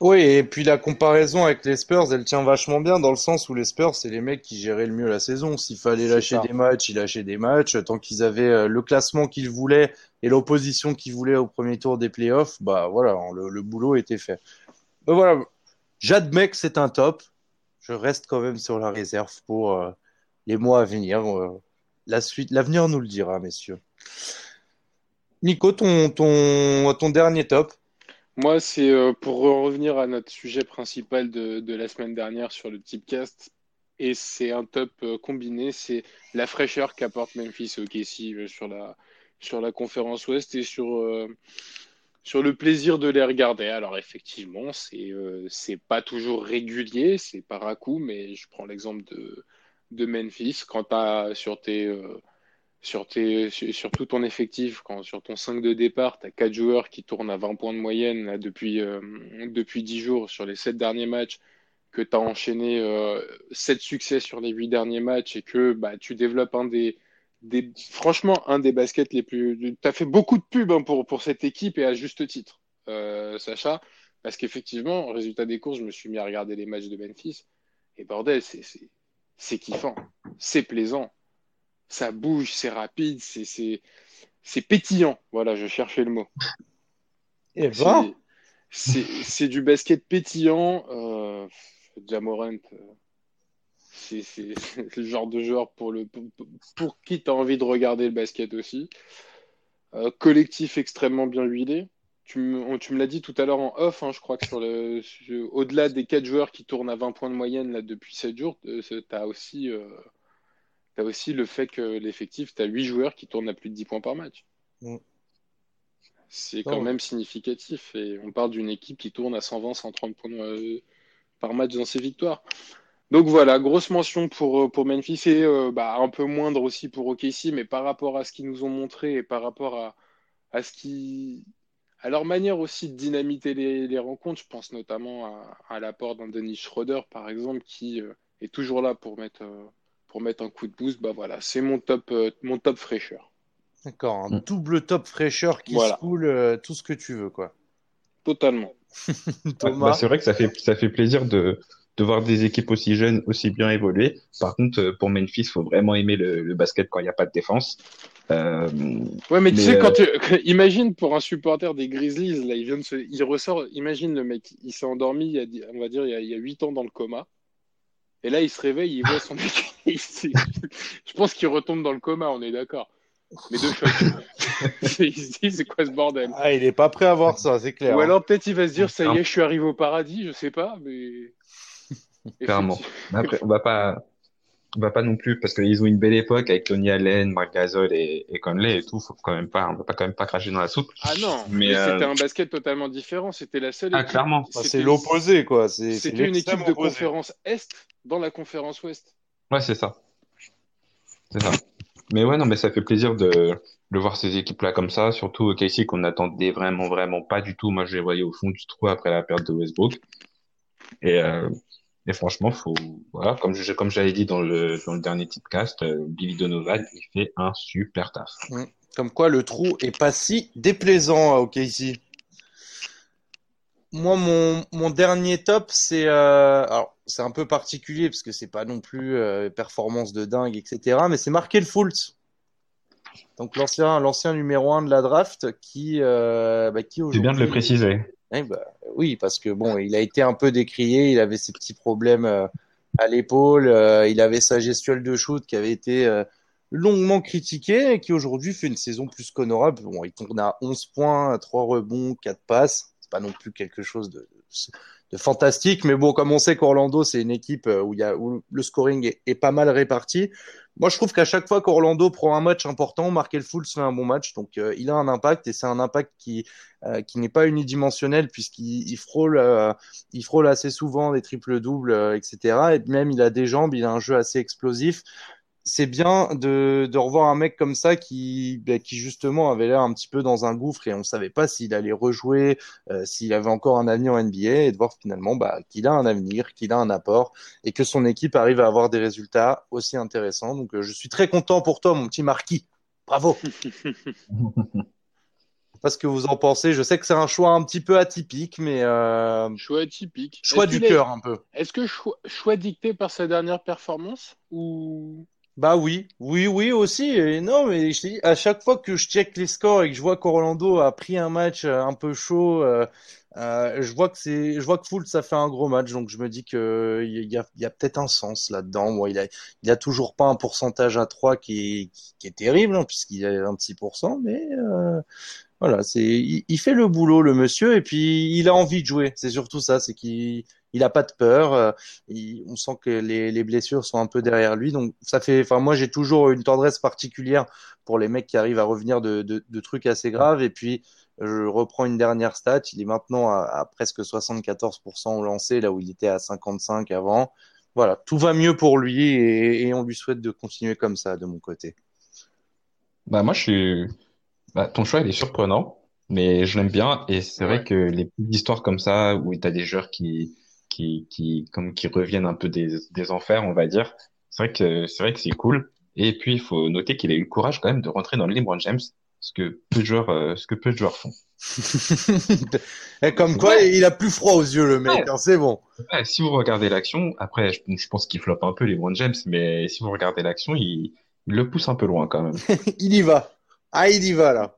Oui, et puis la comparaison avec les Spurs, elle tient vachement bien dans le sens où les Spurs, c'est les mecs qui géraient le mieux la saison. S'il fallait lâcher des matchs, ils lâchaient des matchs. Tant qu'ils avaient euh, le classement qu'ils voulaient et l'opposition qu'ils voulaient au premier tour des playoffs, bah voilà, le, boulot était fait. Ben voilà, j'admets que c'est un top. Je reste quand même sur la réserve pour euh, les mois à venir. Euh, la suite, l'avenir nous le dira, messieurs. Nico, ton, ton, ton dernier top moi, c'est euh, pour revenir à notre sujet principal de, de la semaine dernière sur le Tipcast, et c'est un top euh, combiné, c'est la fraîcheur qu'apporte Memphis au euh, sur la, sur la conférence Ouest et sur, sur le plaisir de les regarder. Alors effectivement, c'est c'est pas toujours régulier, c'est par à coup, mais je prends l'exemple de, de Memphis. Quand tu as sur tes sur, tes, sur tout ton effectif, quand sur ton 5 de départ, tu as 4 joueurs qui tournent à 20 points de moyenne depuis, euh, depuis 10 jours sur les 7 derniers matchs, que tu as enchaîné euh, 7 succès sur les 8 derniers matchs et que bah, tu développes un des, des, franchement, un des baskets les plus. Tu as fait beaucoup de pubs hein, pour, pour cette équipe et à juste titre, euh, Sacha, parce qu'effectivement, résultat des courses, je me suis mis à regarder les matchs de Memphis et bordel, c'est kiffant, c'est plaisant ça bouge, c'est rapide, c'est, c'est, c'est pétillant. Voilà, je cherchais le mot. Et ben, c'est, c'est, c'est du basket pétillant. Euh, Jamorant, euh, c'est, c'est le genre de joueur pour, le, pour, pour qui tu as envie de regarder le basket aussi. Euh, collectif extrêmement bien huilé. Tu me, tu me l'as dit tout à l'heure en off, hein, je crois que sur le, au-delà des 4 joueurs qui tournent à 20 points de moyenne là, depuis 7 jours, tu as aussi, euh, aussi le fait que l'effectif, tu as 8 joueurs qui tournent à plus de 10 points par match. Mm. C'est quand même significatif. Et on parle d'une équipe qui tourne à 120, 130 points euh, par match dans ses victoires. Donc voilà, grosse mention pour, euh, pour Memphis et euh, bah, un peu moindre aussi pour OKC, mais par rapport à ce qu'ils nous ont montré et par rapport à, à ce qui, à leur manière aussi de dynamiter les, les rencontres, je pense notamment à, à l'apport d'un Dennis Schroeder, par exemple, qui euh, est toujours là pour mettre, euh, pour mettre un coup de boost. Bah voilà, c'est mon top, euh, mon top fraîcheur. d'accord, un Mm. double top fraîcheur qui Voilà. se coule euh, tout ce que tu veux, quoi. Totalement. Thomas, bah, c'est vrai que ça fait, ça fait plaisir de, de voir des équipes aussi jeunes, aussi bien évoluer. Par contre, pour Memphis, faut vraiment aimer le, le basket quand il n'y a pas de défense. Euh, Ouais, mais tu sais, euh, quand tu... imagine pour un supporter des Grizzlies, là, il vient de se... il ressort, imagine le mec, il s'est endormi, il y a, on va dire, il y a, il y a 8 ans dans le coma. Et là, il se réveille, il voit son s'est- Je pense qu'il retombe dans le coma, on est d'accord. Mais de choc. il se dit, c'est quoi ce bordel? ah, il est pas prêt à voir ça, c'est clair. Ou hein. alors peut-être il va se dire, ça y est, je suis arrivé au paradis, je sais pas, mais. Clairement. Après, on va pas, va pas non plus, parce qu'ils ont une belle époque avec Tony Allen, Marc Gasol et, et Conley et tout. Faut quand même pas, on va pas quand même pas cracher dans la soupe. Ah non, Mais, mais euh, c'était un basket totalement différent. C'était la seule Ah, équipe. clairement. Enfin, c'est c'était- l'opposé, quoi. C'est c'est C'était une équipe de opposé. conférence Est dans la conférence Ouest. Ouais, c'est ça. C'est ça. Mais ouais, non, mais ça fait plaisir de, de voir ces équipes-là comme ça, surtout au KC qu'on n'attendait vraiment, vraiment pas du tout. Moi, je les voyais au fond du trou après la perte de Westbrook. Et, euh, et franchement, faut, voilà, comme je, comme j'avais dit dans le, dans le dernier tipcast, euh, Billy Donovan, il fait un super taf. Comme quoi, le trou est pas si déplaisant à OKC. Moi, mon, mon dernier top, c'est euh, alors c'est un peu particulier parce que c'est pas non plus euh, performance de dingue, etc. Mais c'est Markel Fultz, donc l'ancien l'ancien numéro un de la draft qui euh, bah, qui C'est bien de le aujourd'hui préciser. Eh ben, oui, parce que bon, il a été un peu décrié, il avait ses petits problèmes euh, à l'épaule, euh, il avait sa gestuelle de shoot qui avait été euh, longuement critiquée et qui aujourd'hui fait une saison plus qu'honorable. Bon, il tourne à 11 points, 3 rebonds, 4 passes. C'est pas non plus quelque chose de, fantastique, mais bon, comme on sait qu'Orlando, c'est une équipe où, le scoring est pas mal réparti. Moi, je trouve qu'à chaque fois qu'Orlando prend un match important, Markel Fultz fait un bon match, donc euh, il a un impact et c'est un impact qui euh, qui n'est pas unidimensionnel puisqu'il il frôle, euh, il frôle assez souvent des triples doubles, euh, etc. Et même il a des jambes, il a un jeu assez explosif. C'est bien de, de revoir un mec comme ça qui, bah, qui justement avait l'air un petit peu dans un gouffre et on savait pas s'il allait rejouer, euh, s'il avait encore un avenir en NBA et de voir finalement bah, qu'il a un avenir, qu'il a un apport et que son équipe arrive à avoir des résultats aussi intéressants. Donc euh, je suis très content pour toi, mon petit Marquis. Bravo. Parce que vous en pensez, je sais que c'est un choix un petit peu atypique, mais euh, Choix atypique. choix du cœur un peu. Est-ce que choix, choix dicté par sa dernière performance ou Bah oui, oui, oui aussi. Et non, mais je dis, à chaque fois que je check les scores et que je vois qu'Orlando a pris un match euh, un peu chaud, euh, euh, je vois que c'est, je vois que Fultz ça fait un gros match, donc je me dis que il y a, y a peut-être un sens là-dedans. Moi, il a, il a toujours pas un pourcentage à 3 qui est, qui, est terrible, hein, puisqu'il a 26%, mais voilà, c'est, il, il fait le boulot, le monsieur, et puis il a envie de jouer. C'est surtout ça, c'est qu'il, il a pas de peur. euh, il- on sent que les, les blessures sont un peu derrière lui, donc ça fait. Enfin, moi, j'ai toujours une tendresse particulière pour les mecs qui arrivent à revenir de, de, de trucs assez graves. Et puis, je reprends une dernière stat. Il est maintenant à, à presque 74% au lancer, là où il était à 55 avant. Voilà, tout va mieux pour lui et, et on lui souhaite de continuer comme ça de mon côté. Bah, moi, je suis, bah, ton choix, il est surprenant, mais je l'aime bien. Et c'est vrai que les petites histoires comme ça, où tu as des joueurs qui, qui, qui, comme, qui reviennent un peu des, des enfers, on va dire, c'est vrai que, c'est vrai que c'est cool. Et puis, il faut noter qu'il a eu le courage quand même de rentrer dans le LeBron James, ce que peu de joueurs, euh, ce que peu de joueurs font. Et comme quoi, il a plus froid aux yeux, le mec. Ouais. hein, c'est bon. Ouais, si vous regardez l'action, après, je, je pense qu'il floppe un peu LeBron James, mais si vous regardez l'action, il, il le pousse un peu loin quand même. il y va. Ah, il y va là.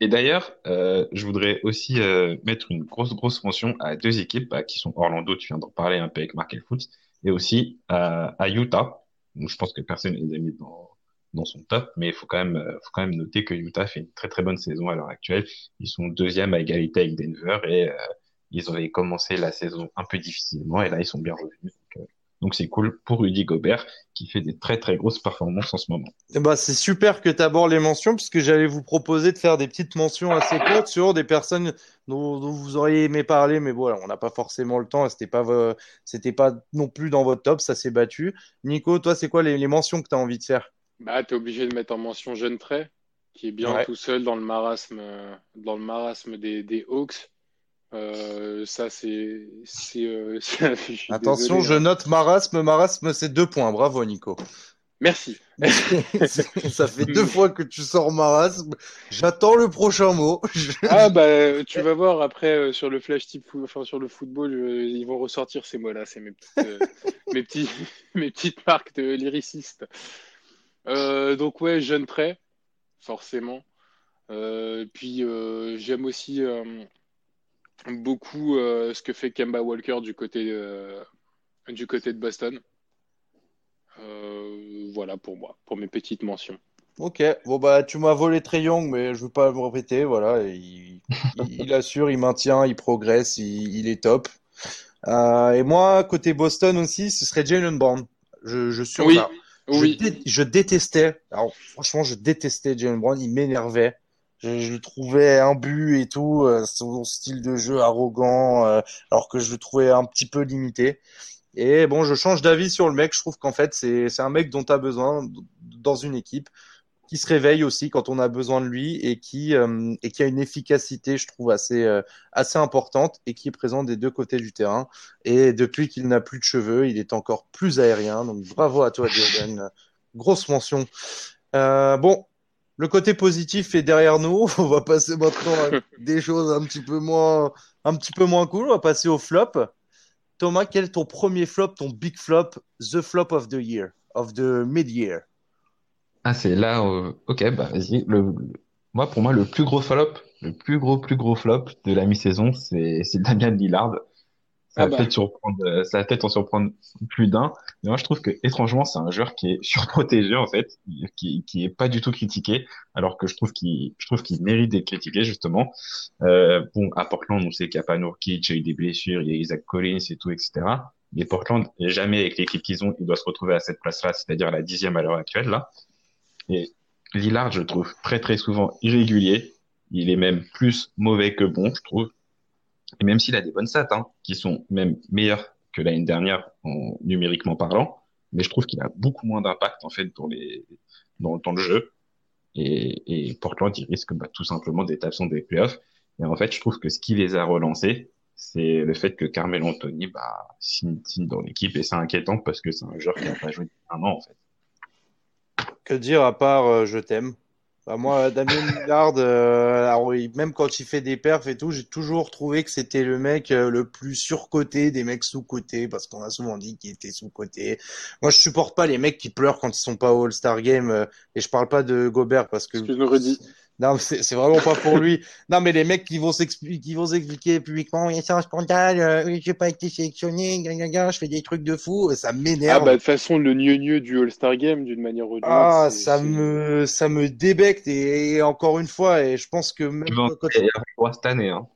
Et d'ailleurs, euh, je voudrais aussi euh, mettre une grosse, grosse mention à deux équipes bah, qui sont Orlando, tu viens d'en parler un peu avec Mark Foot, et aussi à, à Utah. Donc, je pense que personne ne les a mis dans, dans son top, mais il faut quand même, euh, faut quand même noter que Utah fait une très très bonne saison à l'heure actuelle. Ils sont deuxième à égalité avec Denver et euh, ils avaient commencé la saison un peu difficilement et là ils sont bien revenus. Donc c'est cool pour Rudy Gobert qui fait des très très grosses performances en ce moment. Bah, c'est super que tu abordes les mentions puisque j'allais vous proposer de faire des petites mentions assez courtes sur des personnes dont, vous auriez aimé parler, mais voilà, on n'a pas forcément le temps. C'était pas c'était pas non plus dans votre top, ça s'est battu. Nico, toi, c'est quoi les, les mentions que tu as envie de faire? Bah, tu es obligé de mettre en mention Jeune Trait qui est bien tout seul dans le marasme dans le marasme des, des Hawks. Euh, ça, c'est. Euh, Attention, je hein. note marasme. Marasme, c'est deux points. Bravo, Nico. Merci. ça fait deux fois que tu sors marasme. J'attends le prochain mot. ah, bah, tu vas voir après euh, sur le flash type, enfin, sur le football, ils vont ressortir ces mots-là. C'est mes, mes, petits, mes petites marques de lyriciste. donc, ouais, jeune trait, forcément. puis, j'aime aussi beaucoup euh, ce que fait Kemba Walker du côté, euh, du côté de Boston. Euh, voilà pour moi, pour mes petites mentions. Ok, bon bah tu m'as volé Trey Young, mais je veux pas me répéter. Voilà, il, il, assure, il maintient, il progresse, il, est top. et moi, côté Boston aussi, ce serait Jalen Brown. Je, je suis oui, je, oui. je, détestais. Alors franchement, je détestais Jalen Brown. Il m'énervait. Je, je, le trouvais imbu et tout, euh, son style de jeu arrogant, euh, alors que je le trouvais un petit peu limité. Et bon, je change d'avis sur le mec. Je trouve qu'en fait, c'est un mec dont tu as besoin dans une équipe, qui se réveille aussi quand on a besoin de lui et qui, euh, et qui a une efficacité, je trouve, assez, euh, assez importante et qui est présent des deux côtés du terrain. Et depuis qu'il n'a plus de cheveux, il est encore plus aérien. Donc bravo à toi, Jordan. Grosse mention. Euh, bon, le côté positif est derrière nous. On va passer maintenant à des choses un petit peu moins, un petit peu moins cool. On va passer au flop. Thomas, quel est ton premier flop, ton big flop, the flop of the year, of the mid-year? Ah, c'est là, euh, ok, bah vas-y. Le, moi, pour moi, le plus gros flop, le plus gros, plus gros flop de la mi-saison, c'est Damian Lillard. Ça Ah va bah. peut-être surprendre, euh, ça va peut-être en surprendre plus d'un, mais moi je trouve que étrangement c'est un joueur qui est surprotégé en fait, qui qui est pas du tout critiqué, alors que je trouve qu'il je trouve qu'il mérite d'être critiqué justement. Euh, bon, à Portland on sait qu'il y a pas Nurkic, il y a eu des blessures, il y a Isaac Collins et tout, etc. Mais Portland jamais avec l'équipe qu'ils ont, il doit se retrouver à cette place-là, c'est-à-dire la dixième à l'heure actuelle là. Et Lillard, je trouve très très souvent irrégulier. Il est même plus mauvais que bon, je trouve. Et même s'il a des bonnes stats, hein, qui sont même meilleures que l'année dernière en numériquement parlant, mais je trouve qu'il a beaucoup moins d'impact en fait dans les dans, dans le jeu. Et, et Portland, il risque bah, tout simplement d'être absent des playoffs. Et en fait, je trouve que ce qui les a relancés, c'est le fait que Carmelo Anthony bah, signe, signe dans l'équipe. Et c'est inquiétant parce que c'est un joueur qui n'a pas joué depuis un an en fait. Que dire à part euh, je t'aime? Bah, Moi, Damien Lillard, euh, alors, même quand il fait des perfs et tout, j'ai toujours trouvé que c'était le mec euh, le plus surcoté des mecs sous-cotés, parce qu'on a souvent dit qu'il était sous-coté. Moi, je supporte pas les mecs qui pleurent quand ils sont pas au All-Star Game, euh, et je parle pas de Gobert, parce que le. Non, c'est c'est vraiment pas pour lui. Non, mais les mecs qui vont s'expliquer, qui vont s'expliquer publiquement, oui, c'est un scandale, euh, oui, j'ai pas été sélectionné, gna, gna, gna, je fais des trucs de fou, ça Ah m'énerve. bah de toute façon le gneu du All-Star Game d'une manière ou d'une Ah, autre, c'est- ça me, ça me débecte et, et encore une fois, et je pense que même quand, trois cette année. Hein.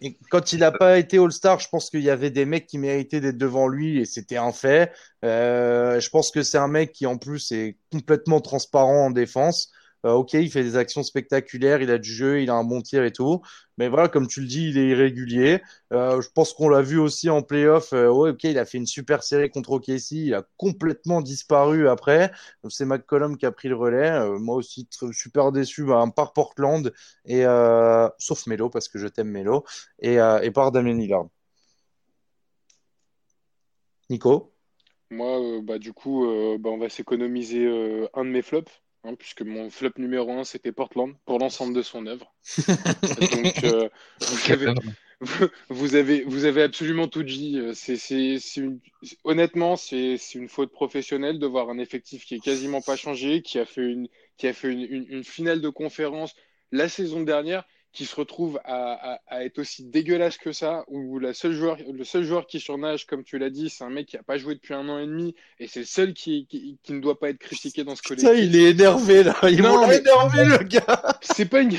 Et quand il a pas été All-Star, je pense qu'il y avait des mecs qui méritaient d'être devant lui et c'était un fait. Euh, je pense que c'est un mec qui en plus est complètement transparent en défense. Euh, ok, il fait des actions spectaculaires, il a du jeu, il a un bon tir et tout. Mais voilà, comme tu le dis, il est irrégulier. Euh, je pense qu'on l'a vu aussi en playoff. Euh, ok, il a fait une super série contre OKC, il a complètement disparu après. C'est McCollum qui a pris le relais. Moi aussi, super déçu bah, par Portland et sauf Melo parce que je t'aime Melo et, par Damien Lillard. Nico? Moi, bah, du coup, bah, on va s'économiser un de mes flops, hein, puisque mon flop numéro un, c'était Portland, pour l'ensemble de son œuvre. Donc, euh, vous avez, vous, avez, vous avez absolument tout dit. C'est, c'est, une, honnêtement, c'est, c'est une faute professionnelle de voir un effectif qui est quasiment pas changé, qui a fait une, qui a fait une, une, une finale de conférence la saison dernière qui se retrouve à, à, être aussi dégueulasse que ça, où la seule joueur, le seul joueur qui surnage, comme tu l'as dit, c'est un mec qui n'a pas joué depuis un an et demi, et c'est le seul qui, qui, qui, ne doit pas être critiqué dans ce collectif. Ça, il est énervé là, il m'a énervé le gars. C'est pas une...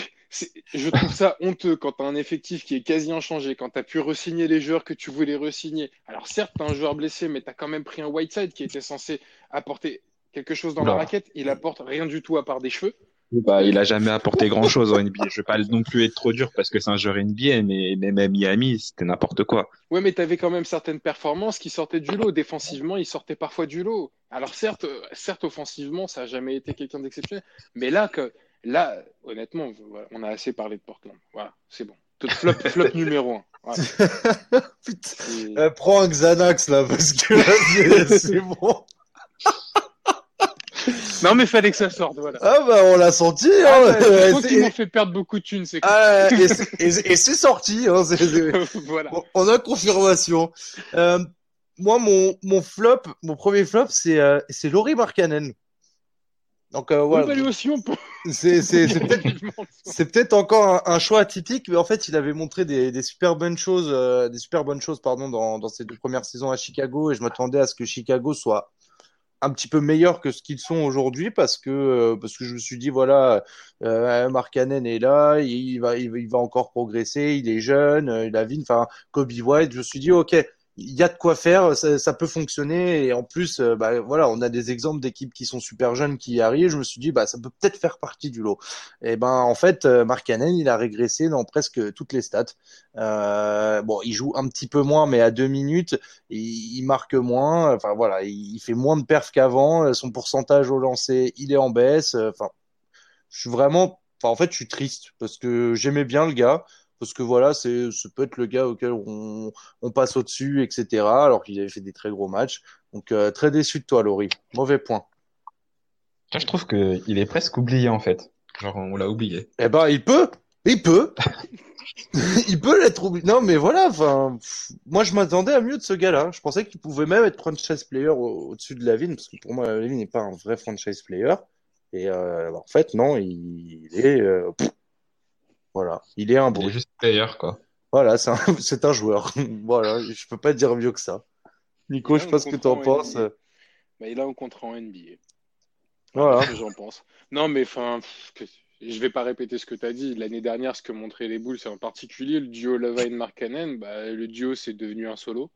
Je trouve ça honteux quand tu as un effectif qui est quasi inchangé, quand tu as pu resigner les joueurs que tu voulais resigner. Alors certes, tu as un joueur blessé, mais tu as quand même pris un Whiteside qui était censé apporter quelque chose dans la raquette. Il apporte rien du tout à part des cheveux. Bah, il a jamais apporté grand chose en NBA. Je vais pas non plus être trop dur parce que c'est un joueur NBA, mais même à Miami, c'était n'importe quoi. Ouais, mais tu avais quand même certaines performances qui sortaient du lot. Défensivement, il sortait parfois du lot. Alors certes, certes offensivement, ça a jamais été quelqu'un d'exceptionnel, mais là que là, honnêtement, on a assez parlé de Portland. Voilà, c'est bon. Flop, flop numéro un. Putain. Euh, prends un Xanax là parce que là, c'est bon. Non, mais fallait que ça sorte, voilà. Ah, bah, on l'a senti, ah, hein. je pense qu'ils m'ont fait perdre beaucoup de thunes, c'est ah, et c'est sorti, hein. voilà. On a confirmation. Euh, moi, mon, mon flop, mon premier flop, c'est, euh, c'est Laurie Markkanen. Donc, euh, voilà. aussi, on peut. C'est, peut-être, encore un, choix atypique, mais en fait, il avait montré des, des super bonnes choses, euh, des super bonnes choses, pardon, dans, dans ses deux premières saisons à Chicago, et je m'attendais à ce que Chicago soit un petit peu meilleur que ce qu'ils sont aujourd'hui parce que euh, parce que je me suis dit voilà euh, Mark Cannon est là il va il, va encore progresser il est jeune euh, il a enfin Kobe White je me suis dit ok il y a de quoi faire, ça, ça, peut fonctionner et en plus, euh, bah, voilà, on a des exemples d'équipes qui sont super jeunes qui y arrivent. Je me suis dit, bah, ça peut peut-être faire partie du lot. Et ben, en fait, euh, Mark Cannon, il a régressé dans presque toutes les stats. Euh, bon, il joue un petit peu moins, mais à deux minutes, il, il marque moins. Enfin voilà, il, fait moins de perf qu'avant. Son pourcentage au lancer, il est en baisse. Enfin, je suis vraiment, enfin, en fait, je suis triste parce que j'aimais bien le gars parce que voilà, c'est, ce peut être le gars auquel on, on passe au-dessus, etc. Alors qu'il avait fait des très gros matchs. Donc euh, très déçu de toi, Laurie. Mauvais point. je trouve que il est presque oublié en fait. Genre on l'a oublié. Eh ben, il peut, il peut, il peut l'être oublié. Non, mais voilà. Enfin, moi je m'attendais à mieux de ce gars-là. Je pensais qu'il pouvait même être franchise player au-dessus de Lavine, parce que pour moi Lavine n'est pas un vrai franchise player. Et euh, en fait, non, il, est. Euh, voilà, il est un bon. Il est juste meilleur, quoi. Voilà, c'est un, c'est un joueur. voilà, je peux pas dire mieux que ça. Nico, je sais pas ce que tu en penses. Bah, il a un contrat en NBA. Voilà. J'en pense. Non, mais enfin, je vais pas répéter ce que tu as dit. L'année dernière, ce que montraient les boules, c'est en particulier le duo Levine Markkanen. Bah, le duo, c'est devenu un solo.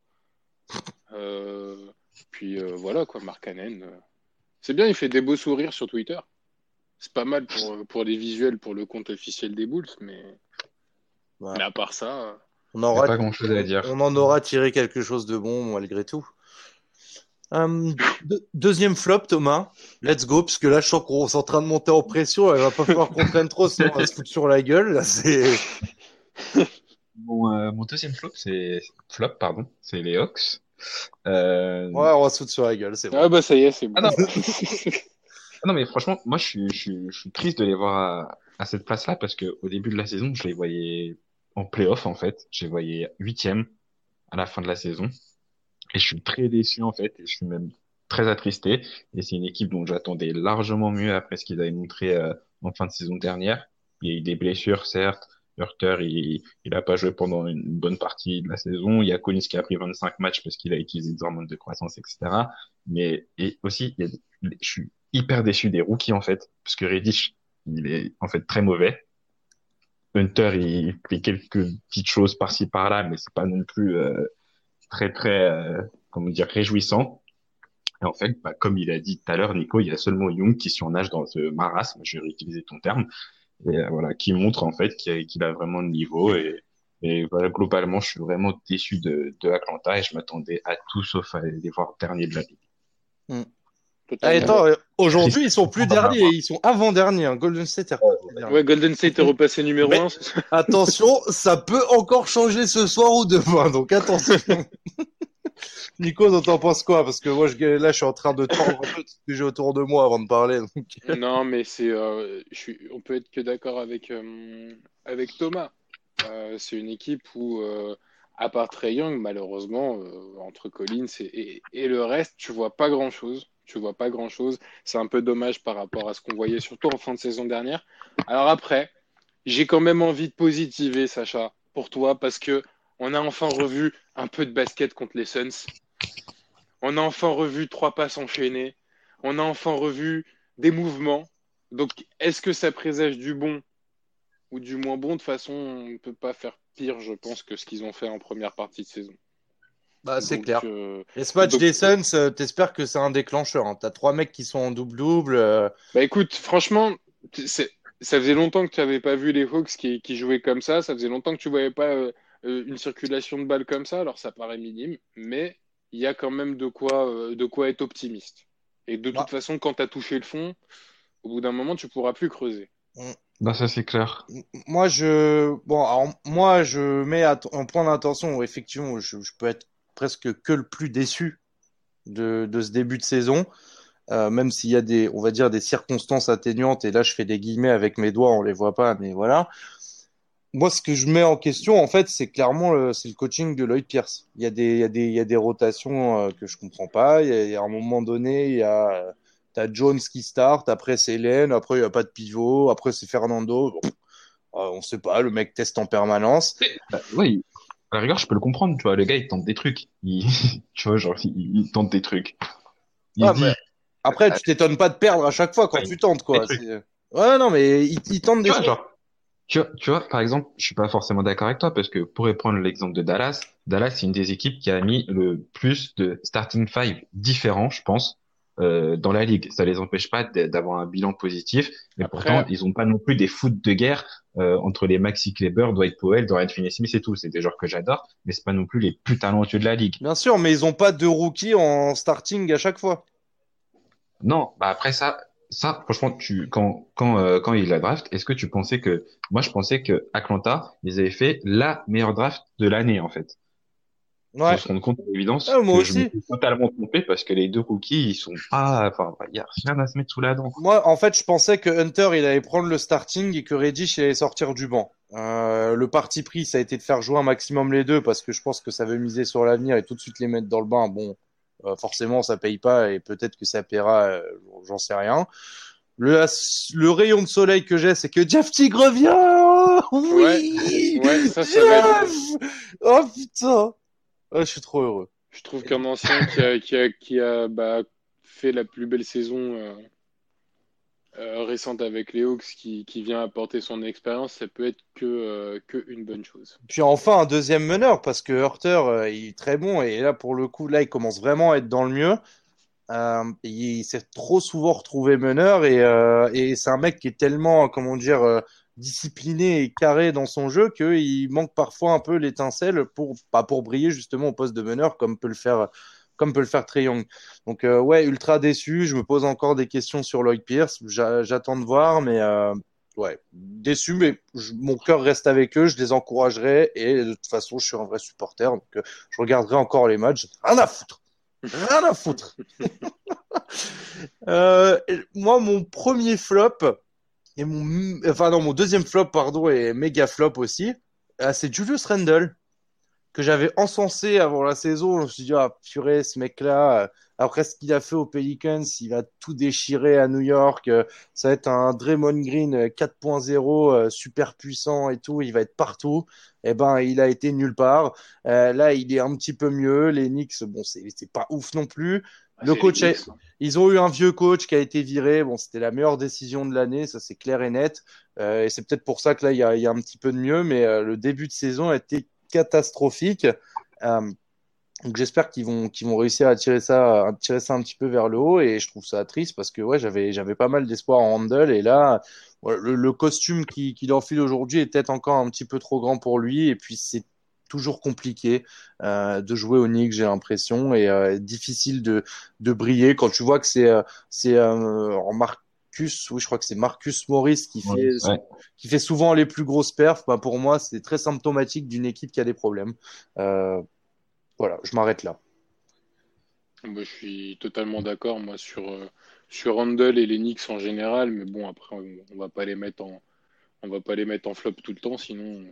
Euh, puis euh, voilà, quoi, Markkanen. Euh, c'est bien, il fait des beaux sourires sur Twitter. C'est pas mal pour, pour les visuels pour le compte officiel des Bulls, mais, mais à part ça. On aura... pas grand chose à dire. On en aura tiré quelque chose de bon malgré tout. Euh, deuxième flop, Thomas. Let's go, parce que là, je sens qu'on est en train de monter en pression. Elle va pas falloir qu'on traîne trop, sinon on va se foutre sur la gueule. Là, c'est. Bon, euh, mon deuxième flop, c'est flop, pardon, c'est les Hawks. Euh... Ouais, on va se foutre sur la gueule, c'est bon. Ah bah ça y est, c'est bon. Ah, non, mais franchement, moi, je suis, je je suis triste de les voir à, à cette place-là parce que au début de la saison, je les voyais en playoff, en fait. Je les voyais huitième à la fin de la saison. Et je suis très déçu, en fait. Et je suis même très attristé. Et c'est une équipe dont j'attendais largement mieux après ce qu'ils avaient montré euh, en fin de saison dernière. Il y a eu des blessures, certes. Hurter, il, il a pas joué pendant une bonne partie de la saison. Il y a Collins qui a pris 25 matchs parce qu'il a utilisé des hormones de croissance, etc. Mais, et aussi, il y a, je suis hyper déçu des rookies en fait, parce que Reddish, il est en fait très mauvais. Hunter, il fait quelques petites choses par-ci par-là, mais c'est pas non plus euh, très très euh, comment dire réjouissant. Et en fait, bah, comme il a dit tout à l'heure, Nico, il y a seulement Young qui surnage dans ce marasme, je vais réutiliser ton terme, et euh, voilà, qui montre en fait qu'il a, vraiment le niveau et, voilà, globalement, je suis vraiment déçu de, de Atlanta et je m'attendais à tout sauf à les voir dernier de la ligue. Mm. Ah, attends, euh, aujourd'hui, ils sont plus derniers, ils sont avant-derniers. Hein. Golden State est Ouais, Golden State est repassé numéro 1. attention, ça peut encore changer ce soir ou demain, donc attention. Nico, t'en penses quoi? Parce que moi, je, là, je suis en train de tendre un peu ce que autour de moi avant de parler. non, mais c'est, euh, je suis, on peut être que d'accord avec, euh, avec Thomas. Euh, c'est une équipe où, euh, à part Trey Young, malheureusement, entre Collins et, et, le reste, tu vois pas grand-chose. Tu vois pas grand-chose. C'est un peu dommage par rapport à ce qu'on voyait, surtout en fin de saison dernière. Alors après, j'ai quand même envie de positiver, Sacha, pour toi, parce que on a enfin revu un peu de basket contre les Suns. On a enfin revu trois passes enchaînées. On a enfin revu des mouvements. Donc, est-ce que ça présage du bon ou du moins bon De toute façon, on ne peut pas faire pire, je pense, que ce qu'ils ont fait en première partie de saison? Bah, c'est clair. Euh, Et ce match des Suns, euh, t'espères que c'est un déclencheur. Hein. T'as trois mecs qui sont en double-double. Euh. Bah écoute, franchement, ça faisait longtemps que tu n'avais pas vu les Hawks qui, jouaient comme ça. Ça faisait longtemps que tu voyais pas une circulation de balles comme ça. Alors ça paraît minime, mais il y a quand même de quoi, de quoi être optimiste. Et de toute bah. façon, quand tu as touché le fond, au bout d'un moment, tu pourras plus creuser. Mm. Bah ça c'est clair. Moi je bon alors, moi je mets en point d'attention effectivement je, peux être presque que le plus déçu de, ce début de saison. Euh, même s'il y a des on va dire des circonstances atténuantes et là je fais des guillemets avec mes doigts on les voit pas mais voilà. Moi ce que je mets en question en fait c'est clairement c'est le coaching de Lloyd Pierce. Il y a des il y a des il y a des rotations euh, que je comprends pas. Il y, a, un moment donné il y a T'as Jones qui start, après c'est Hélène, après il n'y a pas de pivot, après c'est Fernando. Bon, euh, on sait pas, le mec teste en permanence. Oui, à la rigueur, je peux le comprendre, tu vois. Le gars, il tente des trucs. Il... tu vois, genre, il, tente des trucs. Il dit... Après, tu t'étonnes pas de perdre à chaque fois quand tu tentes, quoi. Ouais, non, mais il, il tente des trucs. tu, vois, tu vois, par exemple, je suis pas forcément d'accord avec toi parce que pour prendre l'exemple de Dallas, Dallas, c'est une des équipes qui a mis le plus de starting five différents, je pense, euh, dans la ligue. Ça les empêche pas d'avoir un bilan positif, mais pourtant ils ont pas non plus des foot de guerre euh, entre les Maxi Kleber, Dwight Powell, Dorian Finney-Smith et tout. C'est des joueurs que j'adore, mais c'est pas non plus les plus talentueux de la ligue. Bien sûr, mais ils ont pas de rookies en starting à chaque fois. Non, bah après ça, ça franchement, tu quand quand euh, quand il a draft, est-ce que tu pensais que moi je pensais que Atlanta ils avaient fait la meilleure draft de l'année en fait. Ouais. se rendre compte de l'évidence ah, moi que aussi. je me suis totalement trompé parce que les deux cookies, ils sont pas, enfin, il y a rien à se mettre sous la dent. Moi, en fait, je pensais que Hunter, il allait prendre le starting et que Reddish, il allait sortir du banc. Euh, le parti pris, ça a été de faire jouer un maximum les deux parce que je pense que ça veut miser sur l'avenir et tout de suite les mettre dans le bain. Bon, euh, forcément, ça paye pas et peut-être que ça paiera, euh, j'en sais rien. Le, le rayon de soleil que j'ai, c'est que Jeff Tigre revient! Oui! Ouais, ouais ça, ça Oh putain! Ah, je suis trop heureux. Je trouve qu'un ancien qui a, qui a, qui a bah, fait la plus belle saison euh, euh, récente avec les Hawks, qui, qui, vient apporter son expérience, ça peut être que, euh, que une bonne chose. Puis enfin un deuxième meneur, parce que Hurter, il est très bon, et là pour le coup, là il commence vraiment à être dans le mieux. il s'est trop souvent retrouvé meneur, et, et c'est un mec qui est tellement, comment dire, discipliné et carré dans son jeu qu'il manque parfois un peu l'étincelle pour pas pour briller justement au poste de meneur comme peut le faire comme peut le faire Trey Young. Donc euh, ouais, ultra déçu. Je me pose encore des questions sur Lloyd Pierce. J'attends de voir, mais euh, ouais, déçu. Mais mon cœur reste avec eux. Je les encouragerai et de toute façon, je suis un vrai supporter. Donc euh, je regarderai encore les matchs. Rien à foutre. Rien à foutre. moi, mon premier flop, et mon, enfin non, mon deuxième flop, pardon, et méga flop aussi, euh, c'est Julius Randle, que j'avais encensé avant la saison. Je me suis dit, ah, purée, ce mec-là, euh, après ce qu'il a fait aux Pelicans, il va tout déchirer à New York. Euh, ça va être un Draymond Green 4.0, super puissant et tout. Il va être partout. Eh ben, il a été nulle part. là, il est un petit peu mieux. Les Knicks, bon, c'est pas ouf non plus. Le coach, ils ont eu un vieux coach qui a été viré. Bon, c'était la meilleure décision de l'année, ça c'est clair et net. Euh, et c'est peut-être pour ça que là il y a, y a, un petit peu de mieux, mais euh, le début de saison a été catastrophique. Euh, donc j'espère qu'ils vont qu'ils vont réussir à tirer ça à tirer ça un petit peu vers le haut et je trouve ça triste parce que ouais j'avais j'avais pas mal d'espoir en handle et là le, le, costume qu'il qui enfile aujourd'hui est peut-être encore un petit peu trop grand pour lui et puis c'est toujours compliqué euh, de jouer au Knicks, j'ai l'impression, et euh, difficile de, de briller quand tu vois que c'est euh, c'est en Marcus, oui, je crois que c'est Marcus Morris qui fait qui fait souvent les plus grosses perfs. Bah, pour moi, c'est très symptomatique d'une équipe qui a des problèmes. voilà, je m'arrête là. Bah, je suis totalement d'accord moi sur sur Randall et les Knicks en général, mais bon après on, on va pas les mettre en on va pas les mettre en flop tout le temps, sinon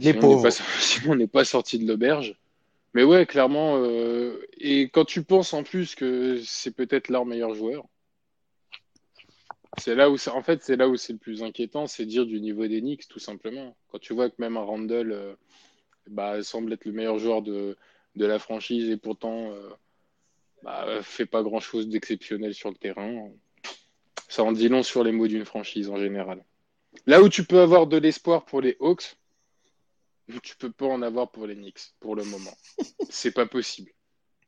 Les on pauvres. n'est pas, sinon, on n'est pas sorti de l'auberge. Mais ouais, clairement. euh, et quand tu penses en plus que c'est peut-être leur meilleur joueur, c'est là où c'est, en fait, c'est là où c'est le plus inquiétant, c'est dire du niveau des Knicks, tout simplement. Quand tu vois que même un Randall euh, bah, semble être le meilleur joueur de, de la franchise et pourtant euh, bah, fait pas grand-chose d'exceptionnel sur le terrain, ça en dit long sur les mots d'une franchise en général. Là où tu peux avoir de l'espoir pour les Hawks, tu peux pas en avoir pour les Knicks pour le moment. C'est pas possible.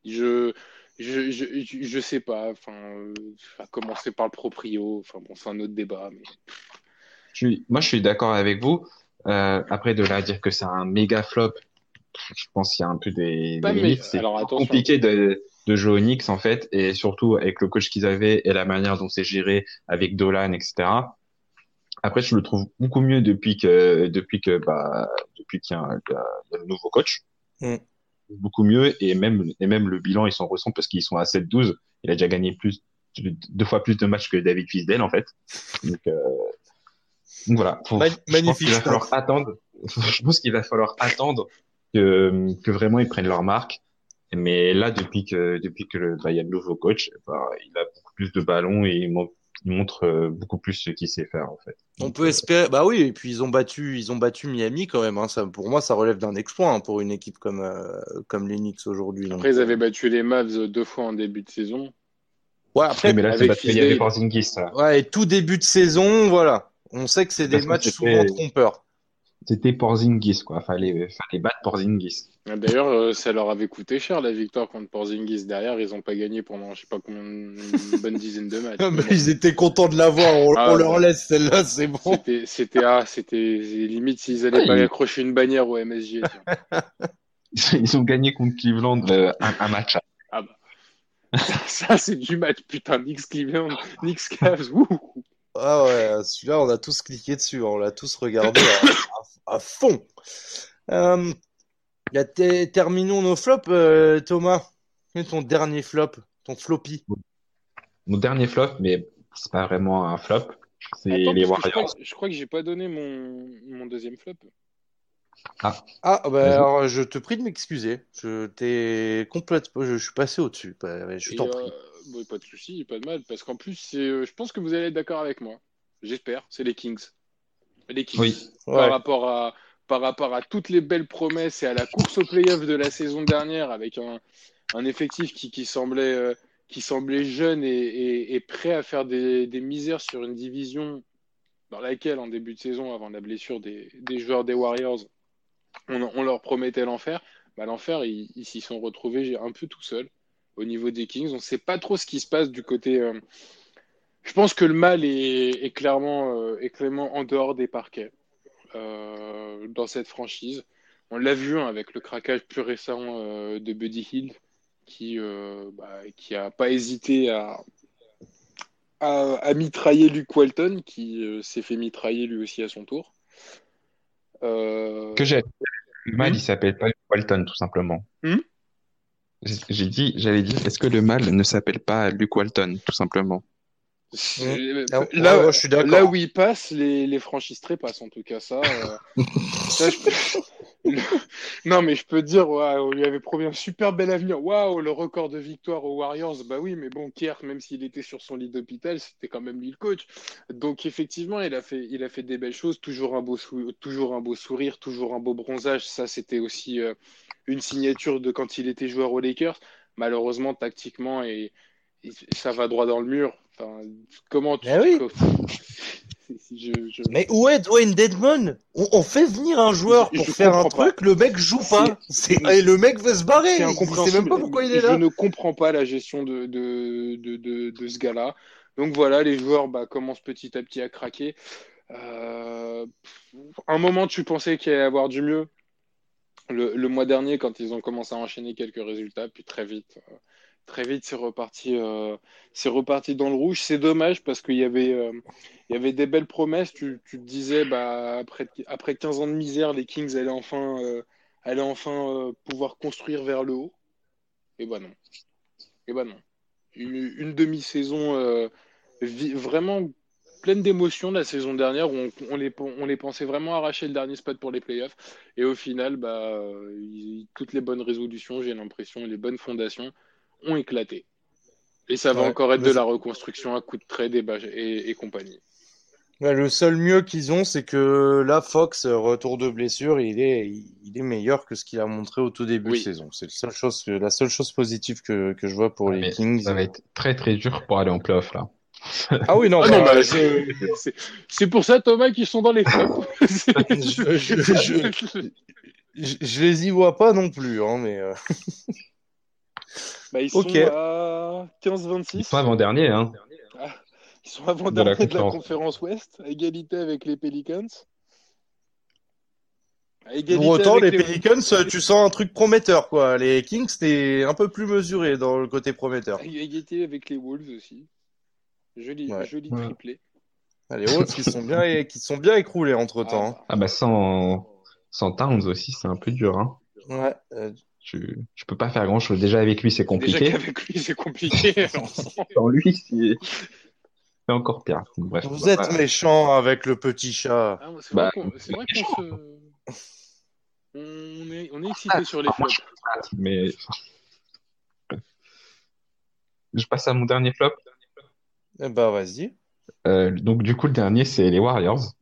Je, je, je, je, sais pas. Enfin, euh, à commencer par le proprio. Enfin bon, c'est un autre débat. Mais... Je suis, moi, je suis d'accord avec vous. Euh, après, de là à dire que c'est un méga flop, je pense qu'il y a un peu des, des limites. C'est compliqué de, de jouer au Knicks, en fait, et surtout avec le coach qu'ils avaient et la manière dont c'est géré avec Dolan, etc. Après, je le trouve beaucoup mieux depuis que, depuis que, bah, depuis qu'il y y a- il le nouveau coach. Mm. Beaucoup mieux, et même, et même le bilan, ils s'en ressentent parce qu'ils sont à 7-12. Il a déjà gagné plus, deux fois plus de matchs que David Fisdale, en fait. Donc, euh, donc voilà. Faut, Ma- je pense magnifique qu'il va falloir attendre. Je pense qu'il va falloir attendre que, que vraiment ils prennent leur marque. Mais là, depuis que, depuis que le, bah, il y a le nouveau coach, bah, il a beaucoup plus de ballons et il, mon- il montre euh, beaucoup plus ce qu'il sait faire, en fait. On Donc, peut euh, espérer. Bah oui, et puis ils ont battu, ils ont battu Miami quand même. Hein. Ça, pour moi, ça relève d'un exploit hein, pour une équipe comme euh, comme les Knicks aujourd'hui. donc, Après, ils euh, avaient battu les Mavs deux fois en début de saison. Ouais, après, oui, mais là, c'est parce qu'il y avait Fisdale. Porzingis, ça. ouais, et tout début de saison, voilà. On sait que c'est des matchs souvent trompeurs. C'était Porzingis, quoi. Fallait, fallait battre Porzingis. D'ailleurs, euh, ça leur avait coûté cher la victoire contre Porzingis. Derrière, ils n'ont pas gagné pendant je sais pas combien, une bonne dizaine de matchs. Ah, mais ils étaient contents de l'avoir. On, Ah, on ouais. leur laisse celle-là, c'est bon. C'était, c'était, ah, c'était limite s'ils allaient Ouais, pas il- accrocher une bannière au MSG. tiens. Ils ont gagné contre Cleveland euh, un, un match. Ça, c'est du match, putain. Knicks Cleveland, Knicks Cavs, ouh. Ah ouais, celui-là, on a tous cliqué dessus, on l'a tous regardé à, à- à fond. Euh, là, terminons nos flops, euh, Thomas. Quel est ton dernier flop, ton floppy? Mon dernier flop, mais c'est pas vraiment un flop. C'est Attends, les je crois, je crois que j'ai pas donné mon, mon deuxième flop. Ah, bah Vas-y. alors, je te prie de m'excuser. Je t'ai complètement, je, je suis passé au-dessus. Bah, Je Et, t'en euh, prie. Bon, pas de souci, pas de mal, parce qu'en plus, c'est, euh, je pense que vous allez être d'accord avec moi. J'espère, c'est les Kings. Les Kings. Oui. par Ouais. rapport à par rapport à toutes les belles promesses et à la course au playoff de la saison dernière avec un, un effectif qui, qui semblait euh, qui semblait jeune et, et, et prêt à faire des, des misères sur une division dans laquelle en début de saison avant la blessure des, des joueurs des Warriors on, on leur promettait l'enfer bah, l'enfer ils ils s'y sont retrouvés un peu tout seuls au niveau des Kings on ne sait pas trop ce qui se passe du côté euh, je pense que le mal est, est clairement, euh, est clairement en dehors des parquets euh, dans cette franchise. On l'a vu hein, avec le craquage plus récent de Buddy Hield, qui euh, bah, qui pas hésité à, à, à mitrailler Luke Walton, qui s'est fait mitrailler lui aussi à son tour. Que j'ai le mal, Hmm. il s'appelle pas Walton, tout simplement. Hmm? J'ai dit, j'allais dire, est-ce que le mal ne s'appelle pas Luke Walton, tout simplement? là, ouais, ouais, je suis d'accord. Là où il passe, les, les franchises trépassent en tout cas. Ça, euh, ça, je peux- non, mais je peux dire, ouais, on lui avait promis un super bel avenir. Waouh, le record de victoire aux Warriors. Bah oui, mais bon, Kerr, même s'il était sur son lit d'hôpital, c'était quand même lui le coach. Donc effectivement, il a fait, il a fait des belles choses. Toujours un beau, sou- toujours un beau sourire, toujours un beau bronzage. Ça, c'était aussi euh, une signature de quand il était joueur aux Lakers. Malheureusement, tactiquement, et, et ça va droit dans le mur. Enfin, comment tu. Mais oui. Je, je- Mais où est Dwayne Dedmon? On, on fait venir un joueur Je- pour je faire un pas. truc, le mec joue pas. Et le mec veut se barrer. C'est même pas pourquoi il est Je là. ne comprends pas la gestion de, de, de, de, de ce gars-là. Donc voilà, les joueurs bah, commencent petit à petit à craquer. Euh, un moment, tu pensais qu'il allait avoir du mieux? Le, mois dernier, quand ils ont commencé à enchaîner quelques résultats, puis très vite, euh, très vite, c'est reparti, euh, c'est reparti dans le rouge. C'est dommage parce qu'il y avait, euh, il y avait des belles promesses. Tu, te disais, bah, après, après 15 ans de misère, les Kings allaient enfin, allaient enfin pouvoir construire vers le haut. Et bah non. Et bah non. Une, demi-saison vraiment pleine d'émotions la saison dernière où on, les, on les pensait vraiment arracher le dernier spot pour les playoffs. Et au final, bah, toutes les bonnes résolutions, j'ai l'impression, les bonnes fondations ont éclaté. Et ça va encore être de la reconstruction à coup de trade et, et compagnie. le seul mieux qu'ils ont, c'est que là, Fox, retour de blessure, il est, il est meilleur que ce qu'il a montré au tout début de saison. C'est la seule chose, la seule chose positive que, que je vois pour les Kings. Ça va être très très dur pour aller en playoff là. Ah oui, non, ah bah, c'est pour ça, Thomas, qu'ils sont dans les flops. je, je, les y vois pas non plus, hein, mais. Euh... Bah, ils sont à 15-26. Ils sont avant-dernier, hein. Ah, ils sont avant-dernier de, de, la conférence Ouest, à égalité avec les Pelicans. Pour autant, les, Pelicans, tu sens un truc prometteur, quoi. Les Kings, c'était un peu plus mesuré dans le côté prometteur. Égalité avec les Wolves aussi. Joli, joli triplé. Ah, les Wolves qui sont bien, qui sont bien écroulés entre temps. Ah, hein. ah, bah sans, sans Towns aussi, c'est un peu dur. Hein. Ouais. Euh, tu, tu peux pas faire grand chose. Déjà avec lui, c'est compliqué. Déjà avec lui, c'est compliqué. Sans lui, c'est encore pire. Bref, Vous êtes méchant avec le petit chat. Ah, c'est vrai bah, qu'on se... on est, on est excité sur les flops. Mais je passe à mon dernier flop. Eh ben, vas-y. Euh, donc, du coup, le dernier, c'est les Warriors.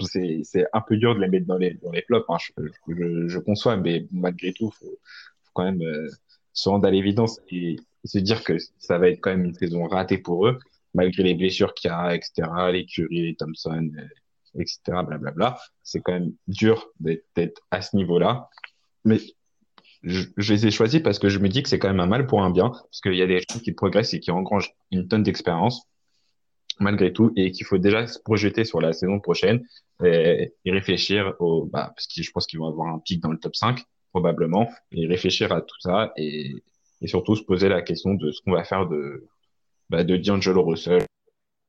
C'est un peu dur de les mettre dans les, dans les flops, hein. je, je, conçois, mais malgré tout, faut, faut quand même euh, se rendre à l'évidence et, se dire que ça va être quand même une saison ratée pour eux, malgré les blessures qu'il y a, etc., les Curry, les Thompson, euh, etc., blablabla. C'est quand même dur d'être à ce niveau-là. Mais je, les ai choisis parce que je me dis que c'est quand même un mal pour un bien, parce qu'il y a des gens qui progressent et qui engrangent une tonne d'expérience malgré tout et qu'il faut déjà se projeter sur la saison prochaine et, réfléchir au bah, parce que je pense qu'ils vont avoir un pic dans le top 5 probablement et réfléchir à tout ça et, et surtout se poser la question de ce qu'on va faire de bah, de D'Angelo Russell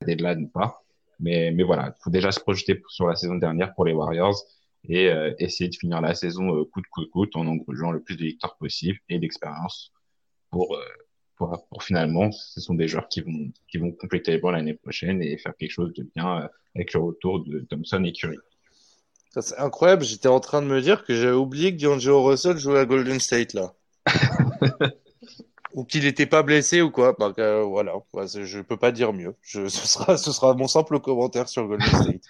deadline ou pas. Mais mais voilà il faut déjà se projeter sur la saison dernière pour les Warriors et euh, essayer de finir la saison euh, coûte que coûte en engrangeant le plus de victoires possible et d'expérience pour, euh, pour, pour finalement ce sont des joueurs qui vont qui vont compléter les bancs l'année prochaine et faire quelque chose de bien avec le retour de Thompson et Curry. C'est incroyable, j'étais en train de me dire que j'avais oublié que D'Angelo Russell jouait à Golden State là. ou qu'il n'était pas blessé ou quoi. Bah, euh, voilà, je peux pas dire mieux. Je, ce, sera, ce sera mon simple commentaire sur Golden State.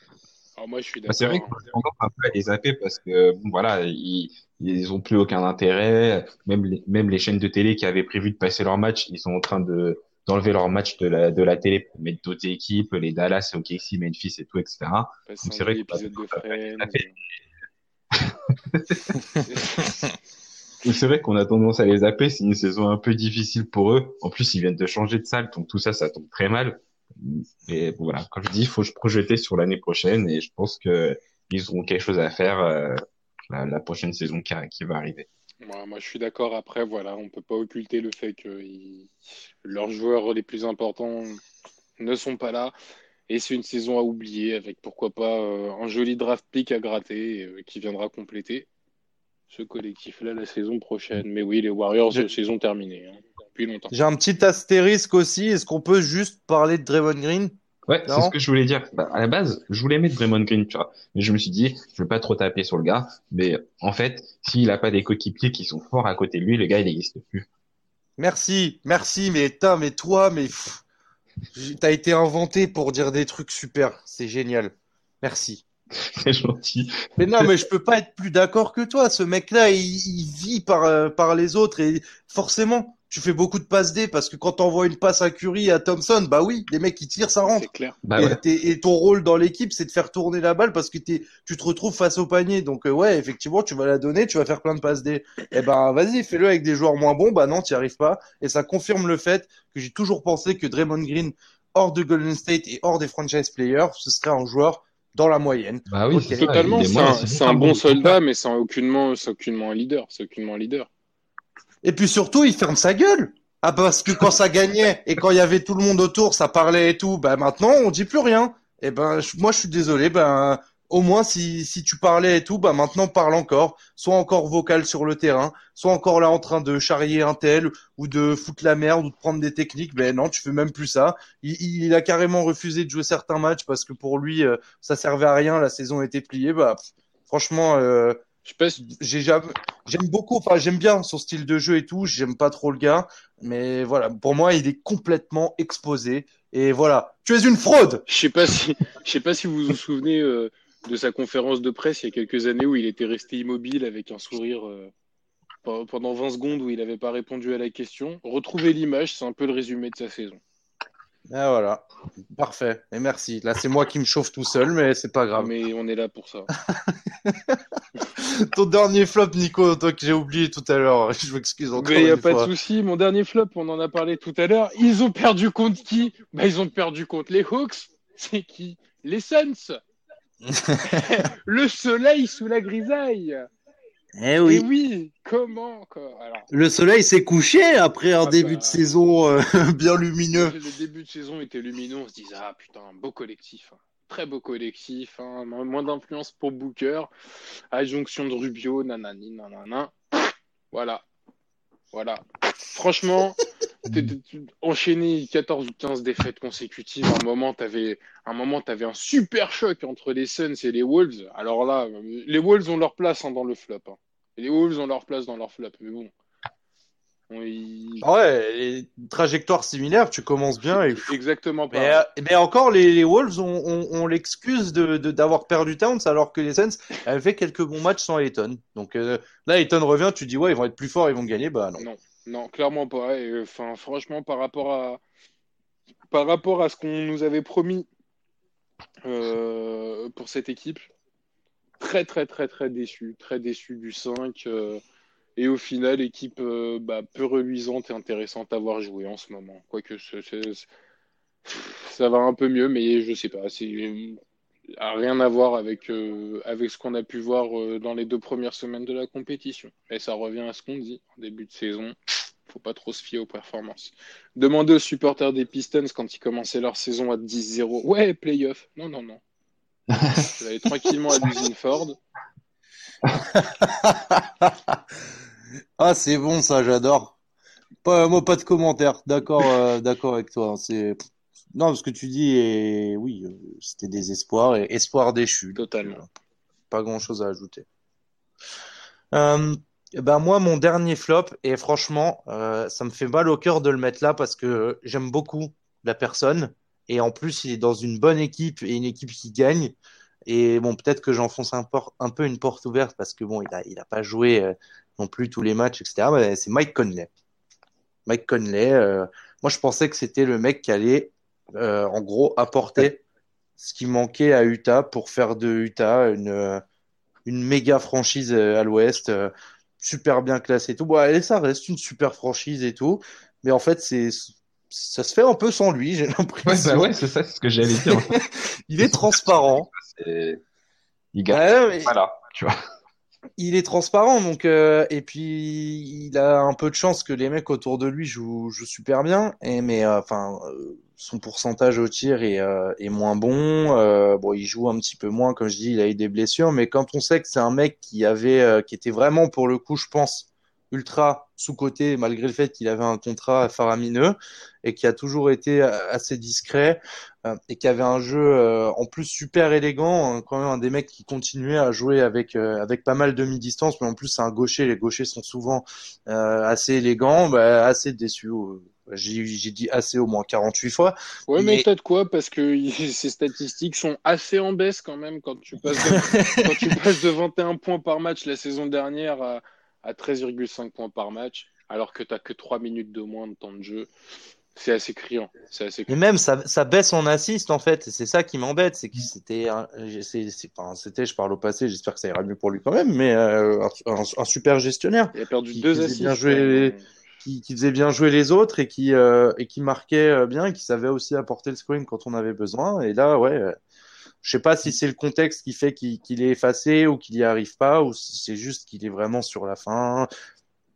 Alors moi, je suis bah, c'est vrai qu'on un peu à les zapper parce que voilà, ils, ils ont plus aucun intérêt. Même les, même les chaînes de télé qui avaient prévu de passer leur match, ils sont en train de d'enlever leur match de la de la télé pour mettre d'autres équipes, les Dallas, OKC, Memphis et tout, etc. Donc c'est vrai que c'est vrai qu'on a tendance à les zapper. C'est une saison un peu difficile pour eux. En plus, ils viennent de changer de salle, donc tout ça, ça tombe très mal. Et voilà, comme je dis, il faut se projeter sur l'année prochaine et je pense que ils auront quelque chose à faire euh, la, prochaine saison qui, qui va arriver. Moi, moi, je suis d'accord. Après, voilà, on peut pas occulter le fait que leurs joueurs les plus importants ne sont pas là. Et c'est une saison à oublier avec pourquoi pas euh, un joli draft pick à gratter euh, qui viendra compléter ce collectif-là la saison prochaine. Mais oui, les Warriors, saison terminée. Hein. J'ai un petit astérisque aussi. Est-ce qu'on peut juste parler de Draymond Green? Ouais, c'est ce que je voulais dire. Bah, à la base, je voulais mettre Draymond Green, tu vois. Mais je me suis dit, je veux pas trop taper sur le gars. Mais en fait, s'il a pas des coéquipiers qui sont forts à côté de lui, le gars, il n'existe plus. Merci, merci, mais mais toi, mais t'as été inventé pour dire des trucs super. C'est génial. Merci. C'est gentil. Mais non, mais je peux pas être plus d'accord que toi. Ce mec-là, il, il, vit par, euh, par les autres et forcément, tu fais beaucoup de passes D parce que quand t'envoies une passe à Curry à Thompson, bah oui, les mecs qui tirent, ça rentre. Clair. Bah et, ton rôle dans l'équipe, c'est de faire tourner la balle parce que tu te retrouves face au panier. Donc euh, ouais, effectivement, tu vas la donner, tu vas faire plein de passes D. Eh ben vas-y, fais-le avec des joueurs moins bons. Bah non, tu arrives pas. Et ça confirme le fait que j'ai toujours pensé que Draymond Green, hors de Golden State et hors des franchise players, ce serait un joueur dans la moyenne. Bah oui, totalement. C'est un, bon soldat, mais c'est aucunement, aucunement un leader. C'est aucunement un leader. Et puis surtout, il ferme sa gueule. Ah parce que quand ça gagnait et quand il y avait tout le monde autour, ça parlait et tout. Ben maintenant, on dit plus rien. Et eh ben moi, je suis désolé. Ben au moins si, si tu parlais et tout, bah maintenant parle encore, soit encore vocal sur le terrain, soit encore là en train de charrier un tel ou de foutre la merde ou de prendre des techniques. Ben non, tu fais même plus ça. Il, il a carrément refusé de jouer certains matchs parce que pour lui euh, ça servait à rien, la saison était pliée. Bah franchement, euh, j'aime beaucoup, enfin j'aime bien son style de jeu et tout. J'aime pas trop le gars, mais voilà, pour moi il est complètement exposé. Et voilà, tu es une fraude. Je sais pas si, je sais pas si vous vous souvenez euh, de sa conférence de presse il y a quelques années où il était resté immobile avec un sourire euh, pendant 20 secondes où il n'avait pas répondu à la question. Retrouvez l'image, c'est un peu le résumé de sa saison. Ah voilà, parfait. Et merci. Là, c'est moi qui me chauffe tout seul, mais c'est pas grave. Mais on est là pour ça. Ton dernier flop, Nico, toi que j'ai oublié tout à l'heure. Je m'excuse encore. Mais il n'y a pas de souci. Mon dernier flop, on en a parlé tout à l'heure. Ils ont perdu contre qui? Bah, Ils ont perdu contre les Hawks. C'est qui? Les Suns. le soleil sous la grisaille. Eh oui. Et oui, comment quoi Alors, Le soleil s'est couché après un Ah début bah. de saison euh, bien lumineux. Le début de saison était lumineux, on se disait ah putain, beau collectif, hein. Très beau collectif, hein. Mo- moins d'influence pour Booker, adjonction de Rubio, nanani, nanana. Voilà, voilà. Franchement, tu- enchaîner 14 ou 15 défaites consécutives, à un moment un moment t'avais un super choc entre les Suns et les Wolves. Alors là, les Wolves ont leur place hein, dans le flop. hein. Les Wolves ont leur place dans leur flop, mais bon. On y- Ah ouais, les trajectoires similaires, tu commences bien et Exactement. Mais, euh, mais encore, les, les Wolves ont, l'excuse de de- d'avoir perdu Towns, alors que les Suns avaient fait quelques bons matchs sans Ayton. Donc euh, là, Ayton revient, tu dis ouais, ils vont être plus forts, ils vont gagner. Bah non. Non, non, clairement pas. Et, euh, franchement, par rapport à par rapport à ce qu'on nous avait promis euh, pour cette équipe, très très très très déçu, très déçu du 5. Euh, et au final, équipe euh, bah, peu reluisante et intéressante à voir jouer en ce moment. Quoique ça va un peu mieux, mais je sais pas, c'est a rien à voir avec euh, avec ce qu'on a pu voir euh, dans les deux premières semaines de la compétition. Et ça revient à ce qu'on dit en début de saison. Faut pas trop se fier aux performances. Demandez aux supporters des Pistons quand ils commençaient leur saison à 10-0. Ouais, playoff. Non, non, non. Je vais aller tranquillement à l'usine Ford. ah, c'est bon ça, j'adore. Pas, moi, pas de commentaire. D'accord, euh, d'accord avec toi. C'est non, ce que tu dis est oui, euh, c'était des espoirs et espoirs déchus. Totalement. Pas grand chose à ajouter. Euh, ben moi, mon dernier flop, et franchement, euh, ça me fait mal au cœur de le mettre là parce que j'aime beaucoup la personne. Et en plus, il est dans une bonne équipe et une équipe qui gagne. Et bon, peut-être que j'enfonce un, peu une porte ouverte parce que bon, il a, il a pas joué euh, non plus tous les matchs, etc. Mais c'est Mike Conley. Mike Conley, euh, moi je pensais que c'était le mec qui allait euh, en gros apporter ce qui manquait à Utah pour faire de Utah une, euh, une méga franchise euh, à l'ouest, euh, super bien classée et tout. Bon, et ça reste une super franchise et tout, mais en fait c'est ça se fait un peu sans lui, j'ai Ouais, l'impression. bah ouais, c'est ça, c'est ce que j'allais dire. Il est transparent. Il gagne. Ouais, mais- Voilà, tu vois. Il est transparent donc euh, et puis il a un peu de chance que les mecs autour de lui jouent, jouent super bien et mais euh, enfin euh, son pourcentage au tir est, euh, moins bon bon il joue un petit peu moins comme je dis il a eu des blessures mais quand on sait que c'est un mec qui avait qui était vraiment pour le coup je pense ultra sous-coté malgré le fait qu'il avait un contrat faramineux et qui a toujours été assez discret et qui avait un jeu euh, en plus super élégant, hein, quand même un des mecs qui continuait à jouer avec euh, avec pas mal de mi-distance, mais en plus c'est un gaucher, les gauchers sont souvent euh, assez élégants, bah, assez déçu. euh, J'ai dit assez au moins 48 fois. Ouais, mais Mais- peut-être quoi Parce que ces statistiques sont assez en baisse quand même quand tu passes de, quand tu passes de 21 points par match la saison dernière à, à 13,5 points par match, alors que tu que 3 minutes de moins de temps de jeu. C'est assez criant. Assez Et même ça, ça baisse en assist en fait, et c'est ça qui m'embête, c'est que c'était, c'est- enfin, c'était, je parle au passé, j'espère que ça ira mieux pour lui quand même, mais euh, un, super gestionnaire. Il a perdu qui deux faisait assists. bien jouer- qui, qui faisait bien jouer les autres et qui, euh, et qui marquait euh, bien et qui savait aussi apporter le scoring quand on avait besoin. Et là, ouais, euh, je sais pas si c'est le contexte qui fait qu'il est effacé ou qu'il y arrive pas ou si c'est juste qu'il est vraiment sur la fin.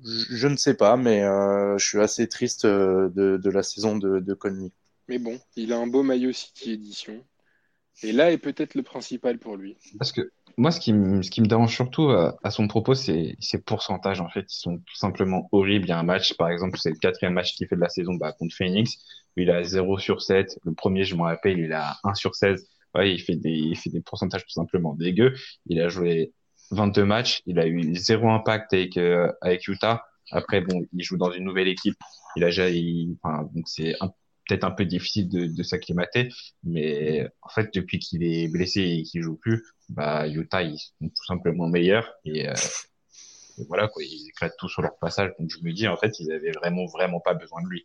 Je, je ne sais pas, mais euh, je suis assez triste euh, de, de la saison de, de Conley. Mais bon, il a un beau maillot City Edition. Et là est peut-être le principal pour lui. Parce que moi, ce qui me, ce qui me dérange surtout à, à son propos, c'est ses pourcentages. En fait, ils sont tout simplement horribles. Il y a un match, par exemple, c'est le quatrième match qu'il fait de la saison bah, contre Phoenix. Il a 0 sur 7. Le premier, je me rappelle, il a 1 sur 16. Ouais, il fait des, il fait des pourcentages tout simplement dégueux. Il a joué 22 matchs. Il a eu zéro impact avec, euh, avec Utah. Après, bon, il joue dans une nouvelle équipe. Il a déjà, il, enfin, donc c'est peut-être un peu difficile de, de s'acclimater. Mais en fait, depuis qu'il est blessé et qu'il joue plus, bah, Utah, ils sont tout simplement meilleurs. Et, euh, voilà, quoi, ils éclatent tout sur leur passage. Donc je me dis, en fait, ils avaient vraiment, vraiment pas besoin de lui.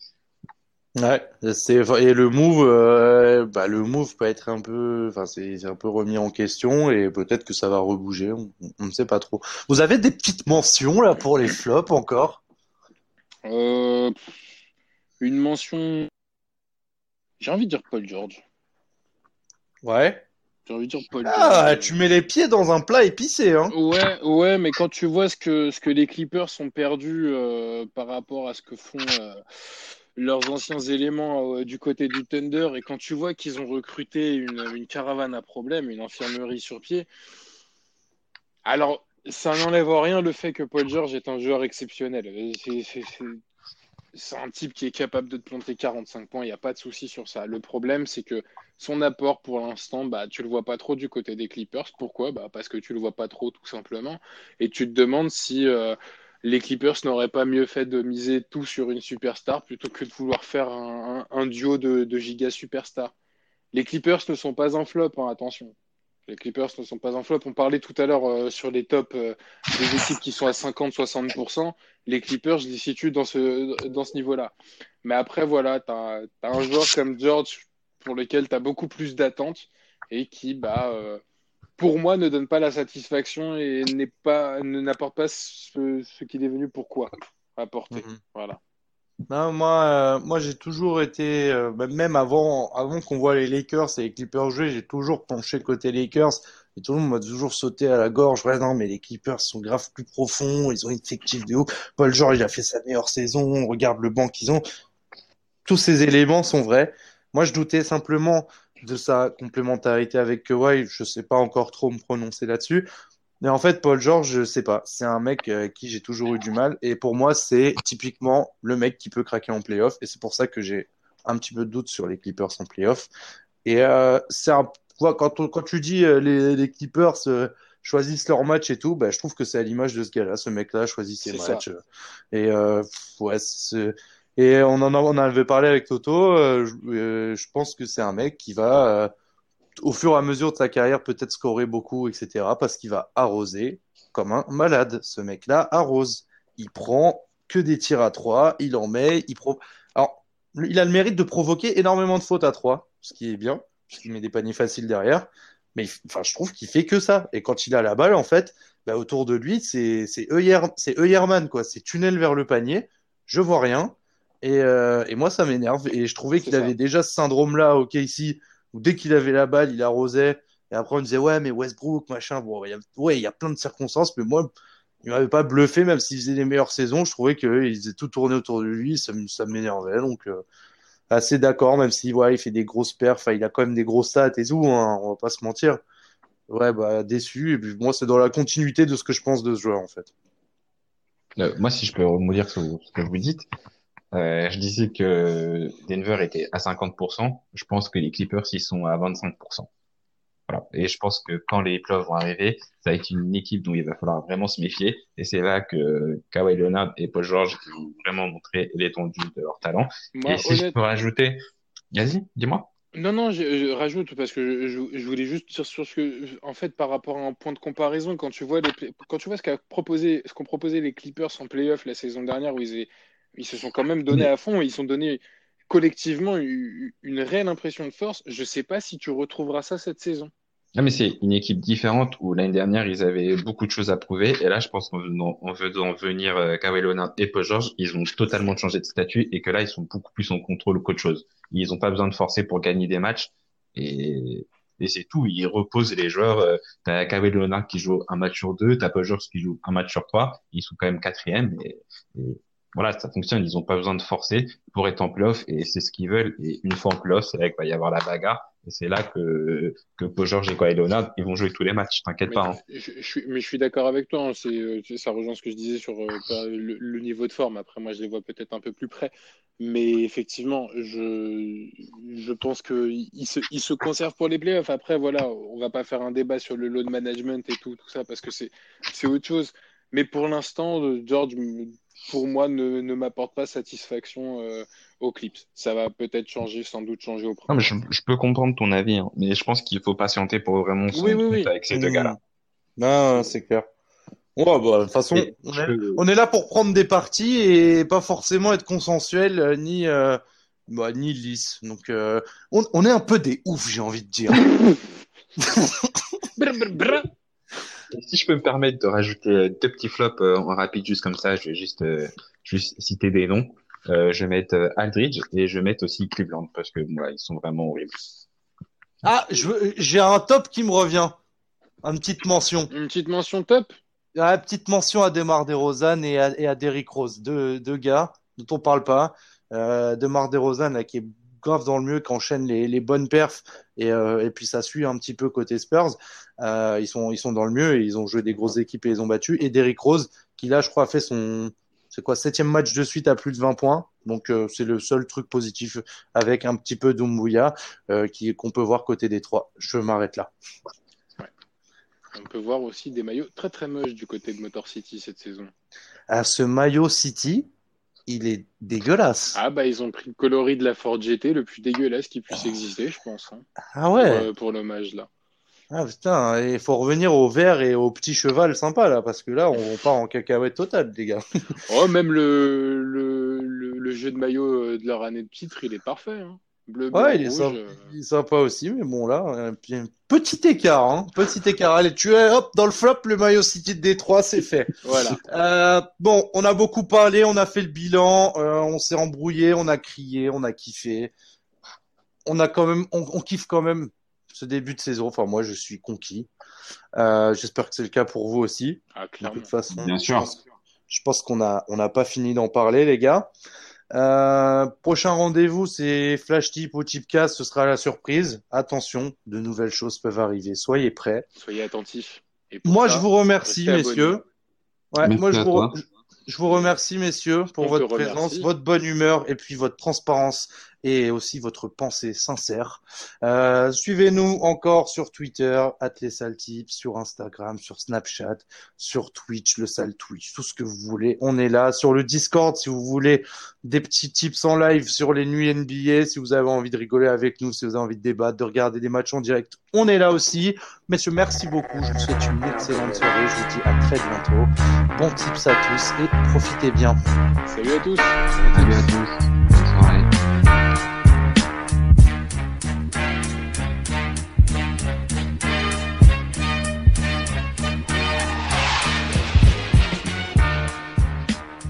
Ouais, c'est et le move, euh, bah le move peut être un peu, enfin c'est un peu remis en question et peut-être que ça va rebouger, on, on ne sait pas trop. Vous avez des petites mentions là pour les flops encore? Euh, une mention. J'ai envie de dire Paul George. Ouais. J'ai envie de dire Paul Ah, George. tu mets les pieds dans un plat épicé, hein? Ouais, ouais, mais quand tu vois ce que, ce que les Clippers sont perdus euh, par rapport à ce que font leurs anciens éléments euh, du côté du Thunder, et quand tu vois qu'ils ont recruté une, une caravane à problème, une infirmerie sur pied, alors ça n'enlève en rien le fait que Paul George est un joueur exceptionnel. C'est un type qui est capable de te planter 45 points, il n'y a pas de souci sur ça. Le problème, c'est que son apport pour l'instant, bah, tu le vois pas trop du côté des Clippers. Pourquoi? Bah, parce que tu le vois pas trop, tout simplement. Et tu te demandes si euh, les Clippers n'auraient pas mieux fait de miser tout sur une superstar plutôt que de vouloir faire un, duo de, de giga superstars. Les Clippers ne sont pas un flop, hein, attention. Les Clippers ne sont pas un flop. On parlait tout à l'heure euh, sur les tops euh, des équipes qui sont à 50-60%. Les Clippers, je les situe dans ce, niveau-là. Mais après, voilà, tu as, un joueur comme George pour lequel tu as beaucoup plus d'attentes et qui, bah, euh, pour moi, ne donne pas la satisfaction et n'est pas, ne n'apporte pas ce, ce qu'il est venu pourquoi apporter. Mhm. Voilà. Non, moi, euh, moi j'ai toujours été, euh, bah, même avant, avant qu'on voit les Lakers et les Clippers jouer, j'ai toujours penché côté Lakers. Et tout le monde m'a toujours sauté à la gorge. Ouais, non, mais les Clippers sont grave plus profonds, ils ont une effectif de ouf. Paul George, il a fait sa meilleure saison, on regarde le banc qu'ils ont. Tous ces éléments sont vrais. Moi, je doutais simplement de sa complémentarité avec Kawhi. Je sais pas encore trop me prononcer là-dessus. Mais en fait, Paul George, je sais pas. C'est un mec euh, qui j'ai toujours eu du mal. Et pour moi, c'est typiquement le mec qui peut craquer en playoff. Et c'est pour ça que j'ai un petit peu de doute sur les Clippers en playoff. Et euh, c'est un, quand, on- quand tu dis euh, les, les Clippers euh, choisissent leur match et tout, bah, je trouve que c'est à l'image de ce gars-là. Ce mec-là choisit ses ça. matchs. euh, Et euh, ouais, c'est- et on en, avait parlé avec Toto. euh, je, euh, je pense que c'est un mec qui va euh, au fur et à mesure de sa carrière, peut-être scorer beaucoup, etc. Parce qu'il va arroser comme un malade. Ce mec-là arrose. Il prend que des tirs à trois, il en met, il pro... Alors, il a le mérite de provoquer énormément de fautes à trois, ce qui est bien, puisqu'il met des paniers faciles derrière. Mais enfin, je trouve qu'il fait que ça. Et quand il a la balle, en fait, bah, autour de lui, c'est Euerman, quoi. C'est tunnel vers le panier. Je vois rien. Et, euh, et moi, ça m'énerve. Et je trouvais qu'il avait déjà ce syndrome-là, ok, ici, où dès qu'il avait la balle, il arrosait. Et après, on disait, ouais, mais Westbrook, machin. Bon, il y a, ouais, il y a plein de circonstances, mais moi, il m'avait pas bluffé, même s'il faisait les meilleures saisons. Je trouvais qu'il faisait tout tourner autour de lui. Ça, ça m'énervait. Donc, euh, assez d'accord, même si, ouais, il fait des grosses perfs. Il a quand même des grosses stats et tout, hein, on va pas se mentir. Ouais, bah, déçu. Et puis, moi, c'est dans la continuité de ce que je pense de ce joueur, en fait. Euh, moi, si je peux rebondir sur ce que vous dites, euh, je disais que Denver était à 50%. Je pense que les Clippers, ils sont à 25%. Voilà. Et je pense que quand les playoffs vont arriver, ça va être une équipe dont il va falloir vraiment se méfier. Et c'est là que Kawhi Leonard et Paul George vont vraiment montrer l'étendue de leur talent. Moi, et si je honnête- peux rajouter, vas-y, dis-moi. Non, non, je, je rajoute parce que je, je- je voulais juste dire sur ce que, en fait, par rapport à un point de comparaison, quand tu vois les, quand tu vois ce qu'a proposé, ce qu'ont proposé les Clippers en playoff la saison dernière, où ils, ils se sont quand même donnés à fond, ils ont donné collectivement une, réelle impression de force. Je sais pas si tu retrouveras ça cette saison. Non, mais c'est une équipe différente où l'année dernière, ils avaient beaucoup de choses à prouver. Et là, je pense qu'en venant, en venir euh, Kawhi Leonard et Paul George, ils ont totalement changé de statut et que là, ils sont beaucoup plus en contrôle qu'autre chose. Ils n'ont pas besoin de forcer pour gagner des matchs. Et, et c'est tout. Ils reposent les joueurs. Euh, t'as Kawhi Leonard qui joue un match sur deux, t'as Paul George qui joue un match sur trois. Ils sont quand même quatrième. Et, et voilà, ça fonctionne. Ils n'ont pas besoin de forcer pour être en playoff et c'est ce qu'ils veulent. Et une fois en playoff, c'est vrai qu'il va y avoir la bagarre. Et c'est là que, que Paul George et Kawhi Leonard, ils vont jouer tous les matchs, t'inquiète pas. hein. je, je suis, mais je suis d'accord avec toi. hein, c'est, euh, ça rejoint ce que je disais sur euh, le niveau de forme. Après, moi, je les vois peut-être un peu plus près. Mais effectivement, je, je pense qu'ils se, ils se conservent pour les playoffs. Après, voilà, on va pas faire un débat sur le load management et tout, tout ça, parce que c'est, c'est autre chose. Mais pour l'instant, euh, George, pour moi, ne, ne m'apporte pas satisfaction euh, aux Clips. Ça va peut-être changer, sans doute changer au mais je, je peux comprendre ton avis, hein, mais je pense qu'il faut patienter pour vraiment se Oui, avec ces deux Mmh. gars-là. Non, c'est clair. Ouais, bah, de toute façon, Et on je est, peux- on est là pour prendre des parties et pas forcément être consensuel euh, ni euh, bah, ni lisse. Donc, euh, on, on est un peu des oufs, j'ai envie de dire. Si je peux me permettre de rajouter euh, deux petits flops euh, en rapide juste comme ça, je vais juste, euh, juste citer des noms. Euh, je vais mettre euh, Aldridge et je vais mettre aussi Cleveland parce que moi, ils sont vraiment horribles. Ah, j'ai un top qui me revient. Une petite mention. Une petite mention top? Ah, petite mention à Demar DeRozan et à, et à Derrick Rose, deux, deux gars dont on parle pas. Euh, Demar DeRozan là, qui est grave dans le mieux, qui enchaîne les, les bonnes perfs et, euh, et puis ça suit un petit peu côté Spurs. Euh, ils sont ils sont dans le mieux et ils ont joué des grosses équipes et ils ont battu. Et Derrick Rose qui là je crois a fait son c'est quoi septième match de suite à plus de 20 points. Donc euh, c'est le seul truc positif avec un petit peu d'Umbuya euh, qui qu'on peut voir côté des trois. Je m'arrête là. On peut voir aussi des maillots très très moches du côté de Motor City cette saison. À ce maillot City, il est dégueulasse. Ah bah ils ont pris le coloris de la Ford GT le plus dégueulasse qui puisse exister, je pense, hein, Ah ouais. pour, euh, pour l'hommage là. Ah putain, il faut revenir au vert et au petit cheval sympa là, parce que là on part en cacahuète totale, les gars. Oh même le, le, le, le jeu de maillot euh, de leur année de titre, il est parfait. Hein. Bleu, blanc, Ouais, il est, rouge. sympa, euh, il est sympa aussi, mais bon là, un petit écart, hein, petit écart. Allez, tu es hop dans le flop, le maillot City de Détroit, c'est fait. Voilà. Euh, bon, on a beaucoup parlé, on a fait le bilan, euh, on s'est embrouillé, on a crié, on a kiffé. On a quand même, on, on kiffe quand même ce début de saison. Enfin, moi, je suis conquis. Euh, J'espère que c'est le cas pour vous aussi. Ah, De toute façon, Bien je sûr. pense, je pense qu'on a, on n'a pas fini d'en parler, les gars. Euh, prochain rendez-vous, c'est Flash Tip ou Tipcast. Ce sera la surprise. Attention, de nouvelles choses peuvent arriver. Soyez prêts. Soyez attentifs. Et Moi, ça, je vous remercie, messieurs. Ouais, Merci moi, je vous, toi. re- je vous remercie, messieurs, pour On votre présence, votre bonne humeur et puis votre transparence et aussi votre pensée sincère. Euh, Suivez-nous encore sur Twitter, @lesaltips, sur Instagram, sur Snapchat, sur Twitch, le sale Twitch, tout ce que vous voulez. On est là. Sur le Discord, si vous voulez des petits tips en live sur les nuits NBA, si vous avez envie de rigoler avec nous, si vous avez envie de débattre, de regarder des matchs en direct, on est là aussi. Messieurs, merci beaucoup. Je vous souhaite une excellente soirée. Je vous dis à très bientôt. Bon tips à tous et profitez bien. Salut à tous. Salut à tous.